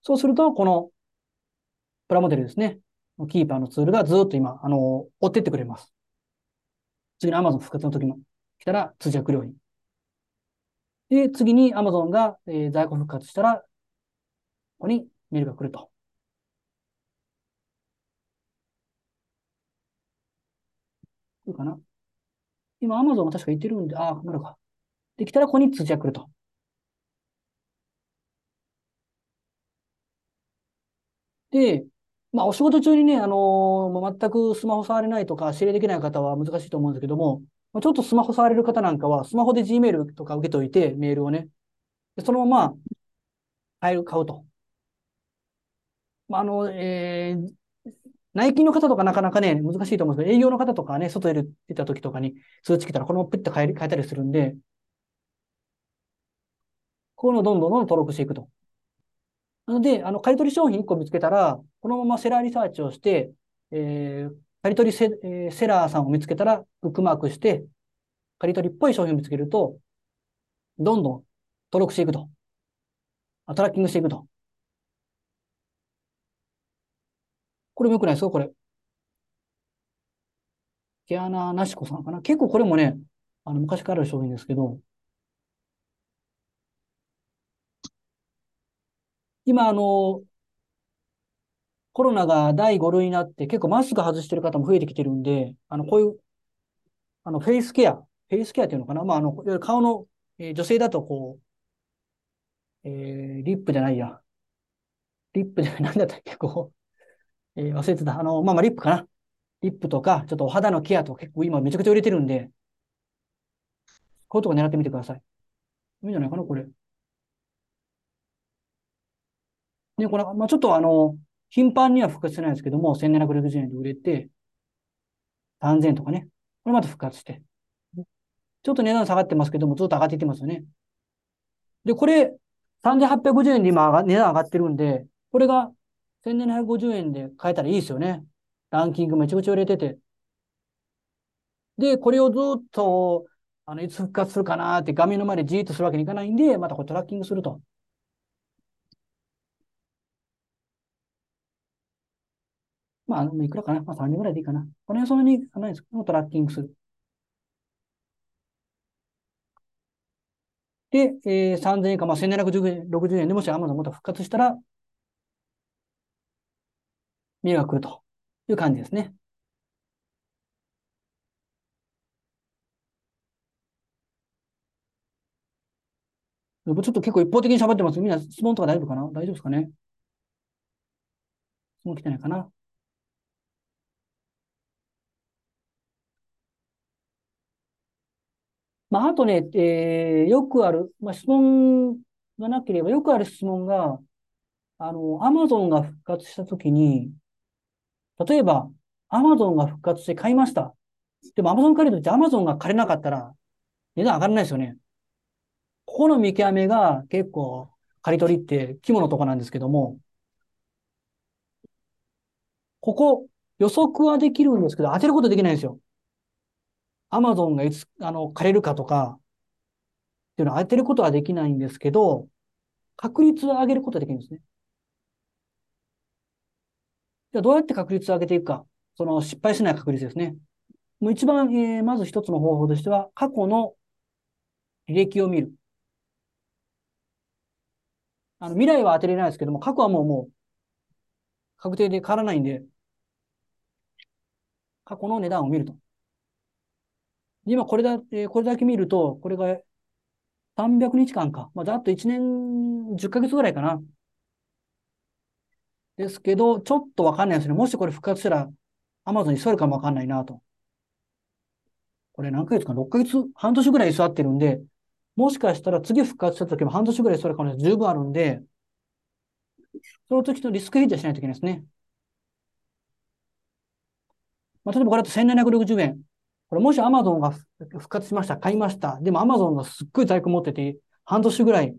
そうすると、このプラモデルですね。キーパーのツールがずっと今、あの、追ってってくれます。次の Amazon 復活の時も来たら通知が来るように。で、次に Amazon が、えー、在庫復活したら、ここにメールが来ると。来るかな？今 Amazon が確か言ってるんで、ああ、なるか。できたらここに通知が来ると。で、まあ、お仕事中にね、あのー、全くスマホ触れないとか、指令できない方は難しいと思うんですけども、ちょっとスマホ触れる方なんかは、スマホで Gmail とか受けといて、メールをね。でそのまま、買える、買うと。まあ、あの、えー、内勤の方とかなかなかね、難しいと思うんですけど、営業の方とかね、外で出た時とかに通知来たら、このままプッて変え変えたりするんで、こういうのをどんどんどんどん登録していくと。なので、あの、買い取り商品1個見つけたら、このままセラーリサーチをして、えー、借り取りセ,、えー、セラーさんを見つけたら、ブックマークして、借り取りっぽい商品を見つけると、どんどん登録していくと。トラッキングしていくと。これも良くないですか？これ。毛穴撫子さんかな？結構これもね、あの、昔からある商品ですけど、今、あの、コロナが第5類になって結構マスク外してる方も増えてきてるんで、あの、こういう、あの、フェイスケア、フェイスケアっていうのかな？まあ、あの、顔の、えー、女性だとこう、えー、リップじゃないや。リップじゃない、なんだったっけ、こう、えー、忘れてた。あの、まあ、まあ、リップかな。リップとか、ちょっとお肌のケアとか結構今めちゃくちゃ売れてるんで、こういうとこ狙ってみてください。いいんじゃないかな、これ。ね、これ、まあ、ちょっとあの、頻繁には復活してないですけども、1760円で売れて、3000とかね。これまた復活して。ちょっと値段下がってますけども、ずっと上がっていってますよね。で、これ、3850円で今値段上がってるんで、これが1750円で買えたらいいですよね。ランキングめちゃくちゃ売れてて。で、これをずっと、あの、いつ復活するかなって画面の前でじーっとするわけにいかないんで、またこれトラッキングすると。まあ、いくらかなまあ、30ぐらいでいいかな。この辺そんなにないですけど、トラッキングする。で、えー、3000円か、まあ、1760円でもし Amazon もっと復活したら、見が来るという感じですね。ちょっと結構一方的に喋ってます。みんな質問とか大丈夫かな？大丈夫ですかね？質問来てないかな？まあ、あとね、えー、よくある、まあ、質問がなければ、よくある質問が、あの、アマゾンが復活したときに、例えば、アマゾンが復活して買いました。でもアマゾン借りるとき、アマゾンが借りなかったら、値段上がらないですよね。ここの見極めが結構、借り取りって肝のとこなんですけども、ここ、予測はできるんですけど、当てることできないんですよ。アマゾンがいつ、あの、借りるかとか、っていうのは当てることはできないんですけど、確率を上げることはできるんですね。じゃあどうやって確率を上げていくか。その失敗しない確率ですね。もう一番、えー、まず一つの方法としては、過去の履歴を見る。あの、未来は当てれないですけども、過去はもうもう、確定で変わらないんで、過去の値段を見ると。今これだ、えー、これだけ見ると、これが300日間か。まあ、ざっと1年10ヶ月ぐらいかな。ですけど、ちょっとわかんないですね。もしこれ復活したら、アマゾンに座るかもわかんないなと。これ何ヶ月か ?6 ヶ月、半年ぐらい座ってるんで、もしかしたら次復活した時も半年ぐらい座る可能性十分あるんで、その時のリスクヘッジはしないといけないですね。まあ、例えばこれだと1760円。これもし Amazon が復活しました、買いました。でも Amazon がすっごい在庫持ってて、半年ぐらい、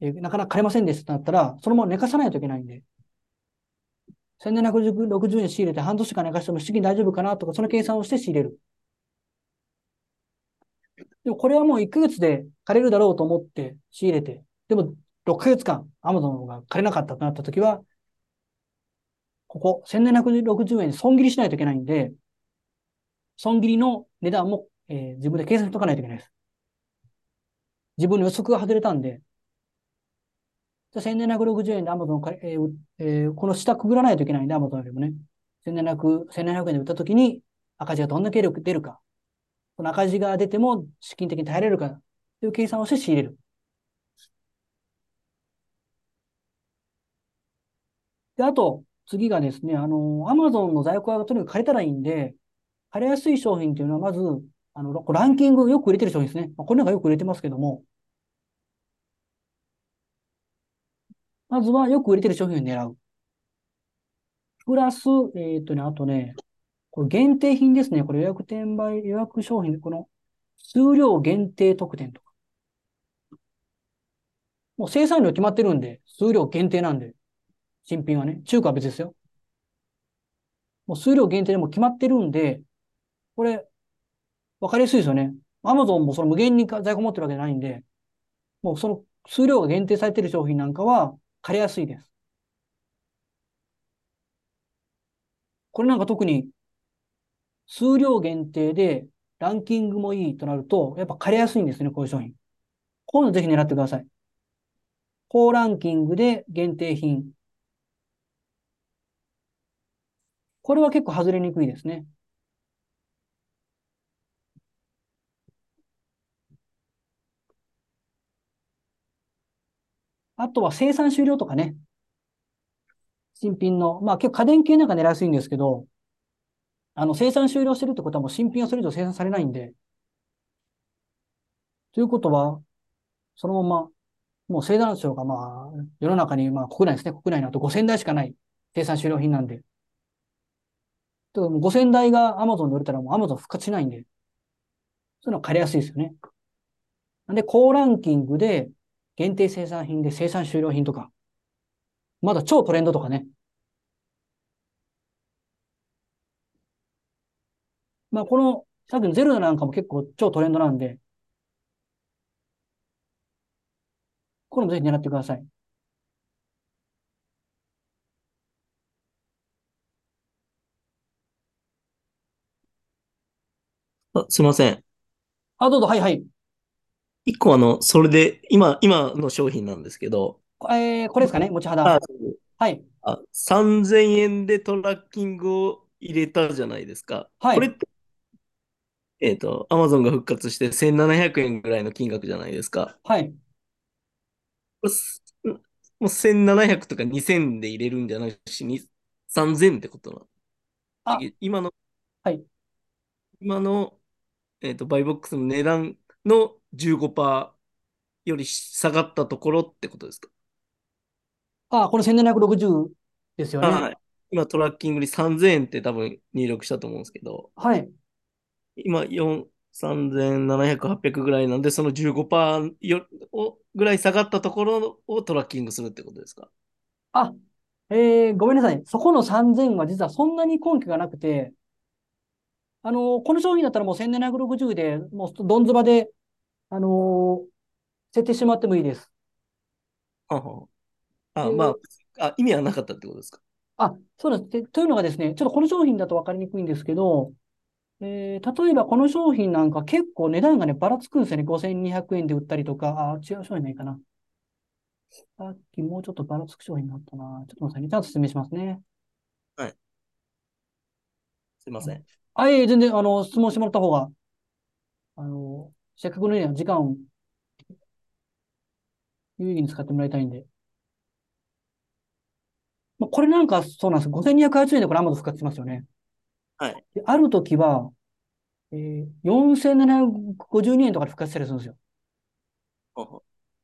えなかなか買えませんでしたってなったら、そのまま寝かさないといけないんで。1760円仕入れて半年間寝かしても資金大丈夫かなとか、その計算をして仕入れる。でもこれはもう1ヶ月で借りるだろうと思って仕入れて、でも6ヶ月間 Amazon が借りなかったとなったときは、ここ、1760円損切りしないといけないんで、損切りの値段も、えー、自分で計算しとかないといけないです。自分の予測が外れたんで、じゃ1760円で Amazon か、えーえー、この下くぐらないといけないんで、Amazon よりもね。1700、円で売ったときに赤字がどんだけ出るか。この赤字が出ても資金的に耐えれるかという計算をして仕入れる。で、あと、次がですね、あの、アマゾンの在庫がとにかく借りたらいいんで、借りやすい商品っていうのは、まず、あの、ランキングよく売れてる商品ですね。まあ、これなんかよく売れてますけども、まずはよく売れてる商品を狙う。プラス、えっ、ー、とね、あとね、これ限定品ですね。これ予約転売、予約商品、この数量限定特典とか。もう生産量決まってるんで、数量限定なんで。新品はね。中華は別ですよ。もう数量限定でも決まってるんで、これ、わかりやすいですよね。アマゾンもその無限に在庫持ってるわけじゃないんで、もうその数量が限定されてる商品なんかは借りやすいです。これなんか特に数量限定でランキングもいいとなると、やっぱ借りやすいんですね、こういう商品。こういうのぜひ狙ってください。高ランキングで限定品。これは結構外れにくいですね。あとは生産終了とかね。新品の、まあ結構家電系なんか狙いやすいんですけど、あの、生産終了してるってことはもう新品はそれ以上生産されないんで、ということは、そのまま、もう生産省がまあ、世の中に、まあ国内ですね、国内のあと5000台しかない生産終了品なんで。だからもう5000台が Amazon で売れたらもう Amazon 復活しないんで、そういうのは借りやすいですよね。なんで、高ランキングで限定生産品で生産終了品とか、まだ超トレンドとかね。まあ、この、さっきのゼルなんかも結構超トレンドなんで、これもぜひ狙ってください。あ、すいません。あ、どうぞ、はいはい。一個あの、それで、今、今の商品なんですけど、えー、これですかね、持ち肌。あ、はい。あ、3000円でトラッキングを入れたじゃないですか。はいこれって、えっと、アマゾンが復活して1700円ぐらいの金額じゃないですか。はい。もう1700とか2000で入れるんじゃないし、に3000ってことなあの。今の、はい。今の、えっと、バイボックスの値段の15%より下がったところってことですか？あ、この1760ですよね。はい。今トラッキングに3000円って多分入力したと思うんですけど、はい。今4、3700、800ぐらいなんで、その15%よをぐらい下がったところをトラッキングするってことですか？あ、えー、ごめんなさい。そこの3000は実はそんなに根拠がなくて、あのーこの商品だったらもう1760で、もうドンズバで、あのー設定してもらってもいいです。ははあ、でまあ、あ、意味はなかったってことですか？あ、そうなんです。でというのがですね、ちょっとこの商品だと分かりにくいんですけど、えー例えばこの商品なんか結構値段がね、ばらつくんですよね。5200円で売ったりとか、あ、違う商品ないかな。さっきもうちょっとばらつく商品があったな。ちょっと待ってくださいね。ちゃんと説明しますね。すいません。あ、いえ全然、あの、質問してもらった方が、あの、せっかくのね、時間を有意義に使ってもらいたいんで。まあ、これなんかそうなんです。5280円でこれ Amazon 復活しますよね。はい。である時は、えー、4752円とかで復活したりするんですよ。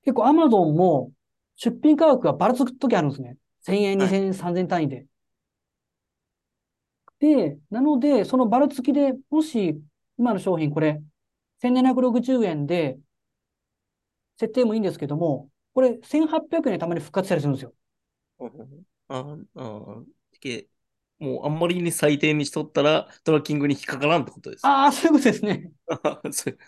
結構 Amazon も出品価格がばらつく時あるんですね。1000円、はい2000円、3000円単位で。で、なので、そのばらつきでもし、今の商品これ、1760円で、設定もいいんですけども、これ1800円でたまに復活したりするんですよ。あ、あ、けもうあんまりに最低にしとったらトラッキングに引っかからんってことです。ああ、そういうことですね。(laughs) 確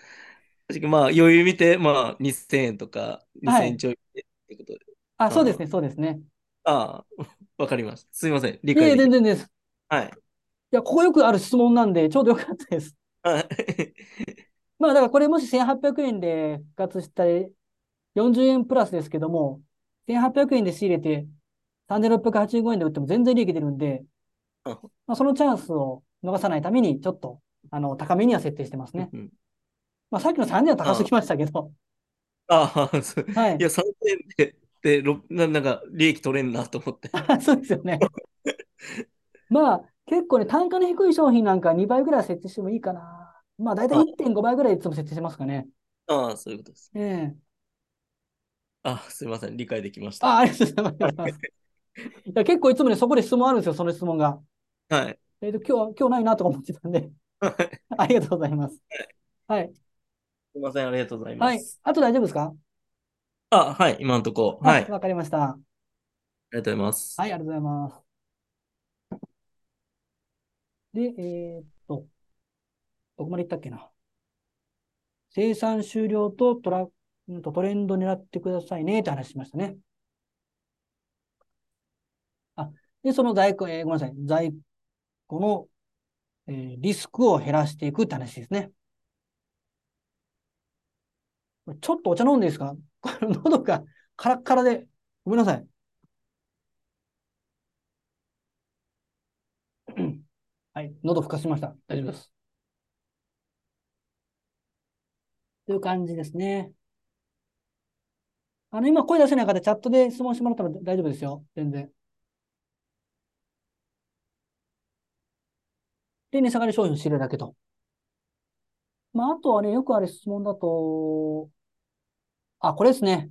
かにまあ余裕見て、まあ2000円とか2000はい円ちょいでってことで。あ、そうですね、そうですね。ああ、わかりました。すいません。理解でき全然です。いはい。や、ここよくある質問なんで、ちょうどよかったです。はい。まあ、だからこれもし1800円で復活した40円プラスですけども、1800円で仕入れて3685円で売っても全然利益出るんで、うんまあ、そのチャンスを逃さないために、ちょっと、あの、高めには設定してますね。うんまあ、さっきの3000円は高すぎましたけど、ああ、そうはいいや、3000円で、で、なんか利益取れんなと思って。(laughs) そうですよね。まあ、結構ね、単価の低い商品なんか2倍ぐらい設定してもいいかな。まあ、だいたい1.5倍ぐらいいつも設定してますかね。ああ、そういうことです。ええあすいません。理解できました。あ、ありがとうございます。(laughs) いや、結構いつもね、そこで質問あるんですよ、その質問が。はい。えっと、今日は、今日ないなとか思ってたんで、はい (laughs) ありがとうございます。はい。すいません。ありがとうございはいます。。あと大丈夫ですか？あ、はい。今のとこ。はい。ありあわかりました。がとうございます。はい、ありがとうございます。で、えーっと、どこまで行ったっけな。生産終了とトラ、とトレンド狙ってくださいねって話しましたね。あ、で、その在庫、えーごめんなさい。在庫の、えーリスクを減らしていくって話ですね。ちょっとお茶飲んでいいですか？(laughs) 喉がカラッカラで、ごめんなさい。はい、喉ふかしました。大丈夫です。という感じですね。あの、今声出せない方、チャットで質問してもらったら大丈夫ですよ。全然。で、値下がり商品を知るだけと。まあ、あとはね、よくある質問だと、あ、これですね。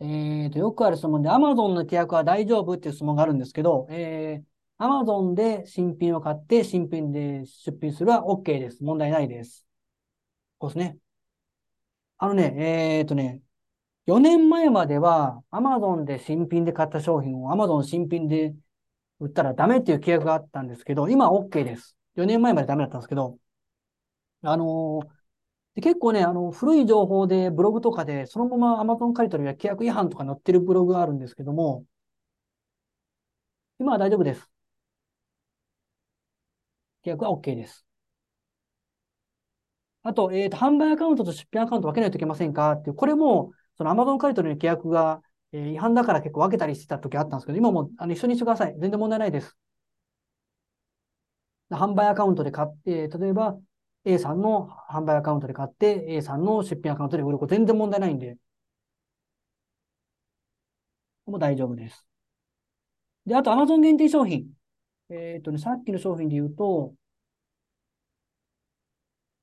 えーと、よくある質問で、Amazon の契約は大丈夫っていう質問があるんですけど、えー、Amazon で新品を買って、新品で出品するは OK です。問題ないです。こうですね。あのね、えーとね、4年前までは Amazon で新品で買った商品を Amazon 新品で売ったらダメっていう規約があったんですけど、今 OK です。4年前までダメだったんですけど、あのーで結構ね、あの、古い情報でブログとかで、そのまま Amazon 借り取りや規約違反とか載ってるブログがあるんですけども、今は大丈夫です。規約は OK です。あと、えっと、販売アカウントと出品アカウント分けないといけませんかって、これも、その Amazon 借り取りの規約が、えー違反だから結構分けたりしてた時あったんですけど、今もあの一緒にしてください。全然問題ないです。販売アカウントで買って、例えば A さんの販売アカウントで買って、A さんの出品アカウントで売ること全然問題ないんで、もう大丈夫です。で、あと Amazon 限定商品。えっとね、さっきの商品で言うと、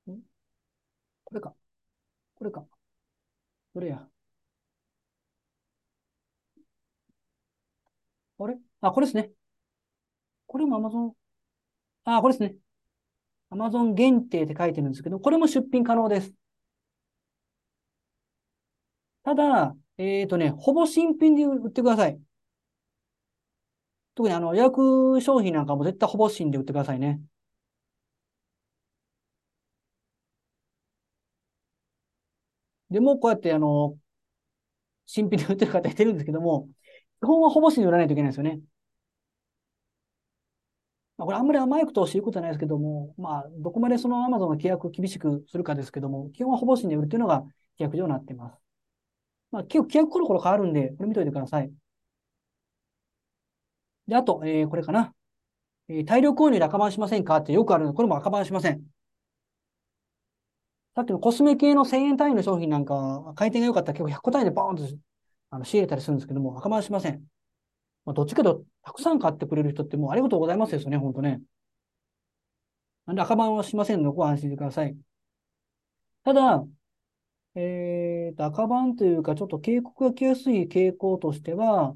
ん？これか。これか。どれや？あれ？あ、これですね。これも Amazon、あ、これですね。Amazon 限定って書いてるんですけど、これも出品可能です。ただ、えっとね、ほぼ新品で売ってください。特にあの、予約商品なんかも絶対ほぼ新で売ってくださいね。でも、こうやってあの、新品で売ってる方いてるんですけども、基本はほぼ新で売らないといけないですよね。まあ、これあんまり甘いことを知ることはないですけども、まあ、どこまでその Amazon の契約を厳しくするかですけども、基本はほぼ新で売るっていうのが規約上になっています。まあ、結構規約コロコロ変わるんで、これ見といてください。で、あと、えーこれかな。えー大量購入で赤番しませんか？ってよくあるので、これも赤番しません。さっきのコスメ系の1000円単位の商品なんか、回転が良かったら結構100個単位でバーンとあの仕入れたりするんですけども、赤番しません。まあ、どっちかと、たくさん買ってくれる人ってもうありがとうございますですよね、本当ね。なんで赤番はしませんので、ご安心ください。ただ、えーと、赤番というか、ちょっと警告が来やすい傾向としては、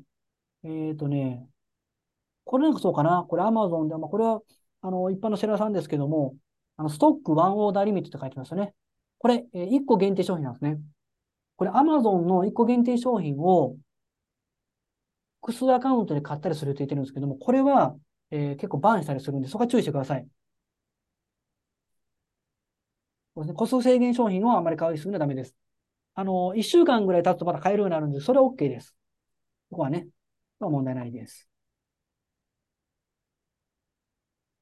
えーとね、これなんかそうかな？これ Amazon で、まあ、これは、あの、一般のセラーさんですけども、あの、ストックワンオーダーリミットって書いてますよね。これ、えー、1個限定商品なんですね。これ Amazon の1個限定商品を、複数アカウントで買ったりすると言ってるんですけども、これは、えー結構バーンしたりするんで、そこは注意してください。個数制限商品をあまり買いするのはダメです。あの、1週間ぐらい経つとまた買えるようになるんで、それは OK です。ここはね、問題ないです。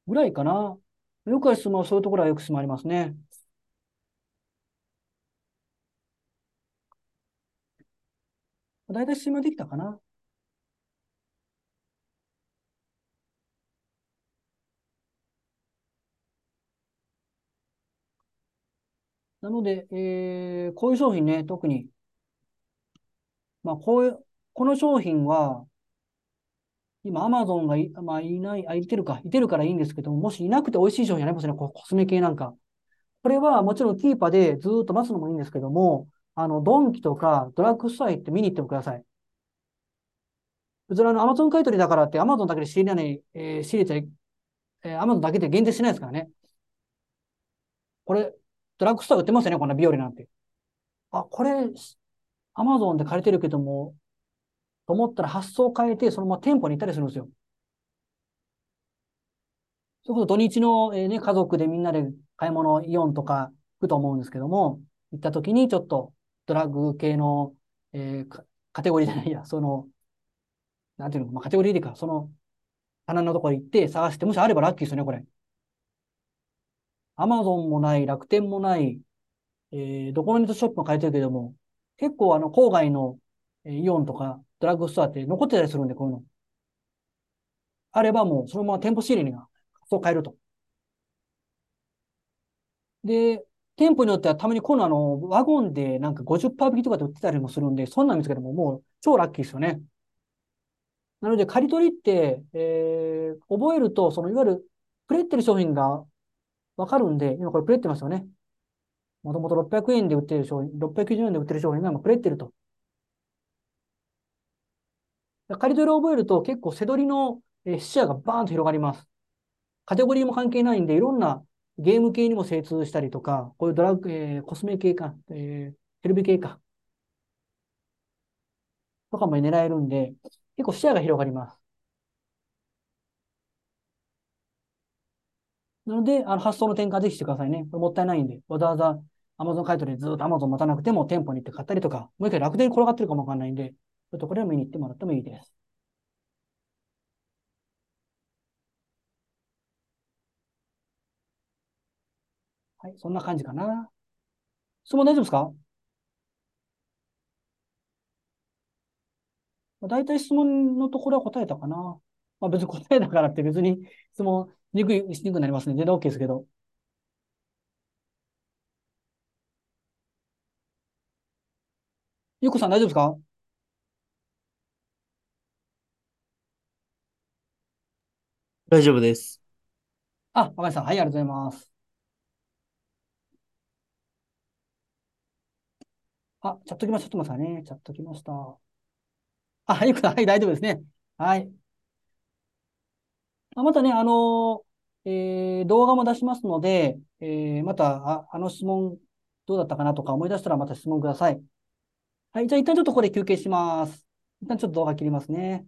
ぐらいかな。よくある質問はそういうところはよく質問ありますね。だいたい質問できたかな。なので、えーこういう商品ね、特に、まあ、こういう、この商品は、今、アマゾンがい、まあ、いない、あ、いてるか、いてるからいいんですけども、もしいなくて美味しい商品ありますね、コスメ系なんか。これはもちろんキーパーでずっと待つのもいいんですけども、あの、ドンキとかドラッグストア行って見に行ってもください。別にあの、アマゾン買い取りだからってアマゾンだけで仕入れない、えー仕入れちゃい、えー、アマゾンだけで限定しないですからね。これ、ドラッグストア売ってますよね、こんなビオレなんて。あ、これ、アマゾンで借りてるけども、と思ったら発送変えて、そのまま店舗に行ったりするんですよ。それこそ土日の、えーね、家族でみんなで買い物、イオンとか行くと思うんですけども、行った時にちょっとドラッグ系の、えーカテゴリーじゃないや、その、なんていうの、まあ、カテゴリーでか、その、棚のところ行って探して、もしあればラッキーですよね、これ。アマゾンもない、楽天もない、えーどこのネットショップも買えてるけども、結構あの、郊外の、イオンとかドラッグストアって残ってたりするんで、こういうの。あればもう、そのまま店舗仕入れにが、そう買えると。で、店舗によってはたまにこういうのあの、ワゴンでなんか50%引きとかで売ってたりもするんで、そんなん見つけてももう超ラッキーですよね。なので、借り取りって、えー覚えると、そのいわゆる、プレってる商品がわかるんで、今これプレってますよね。もともと600円で売ってる商品、690円で売ってる商品が今プレってると。借り取りを覚えると結構背取りの視野がバーンと広がります。カテゴリーも関係ないんで、いろんなゲーム系にも精通したりとか、こういうドラッグ、えーコスメ系か、えーテレビ系か。とかも狙えるんで、結構視野が広がります。なので、あの発想の転換ぜひしてくださいね。これもったいないんで、わざわざ Amazon 買い取りでずっと Amazon 持たなくても店舗に行って買ったりとか、もう一回楽天に転がってるかもわかんないんで、ちょっとこれは見に行ってもらってもいいです。はい、そんな感じかな。質問大丈夫ですか？まあ大体質問のところは答えたかな。まあ別に答えだからって別に質問しにくい、しにくくなりますね。全然 OK ですけど。ゆうこさん大丈夫ですか？大丈夫です。あ、わかりました。はい、ありがとうございます。あ、チャット来ました。ちょっと待ってくださいね。チャット来ました。あ、ゆうこさん、はい、大丈夫ですね。はい。あまたね、あのえー動画も出しますので、えーまた、あ、あの質問どうだったかなとか思い出したらまた質問ください。はい、じゃあ一旦ちょっとこれ休憩します。一旦ちょっと動画切りますね。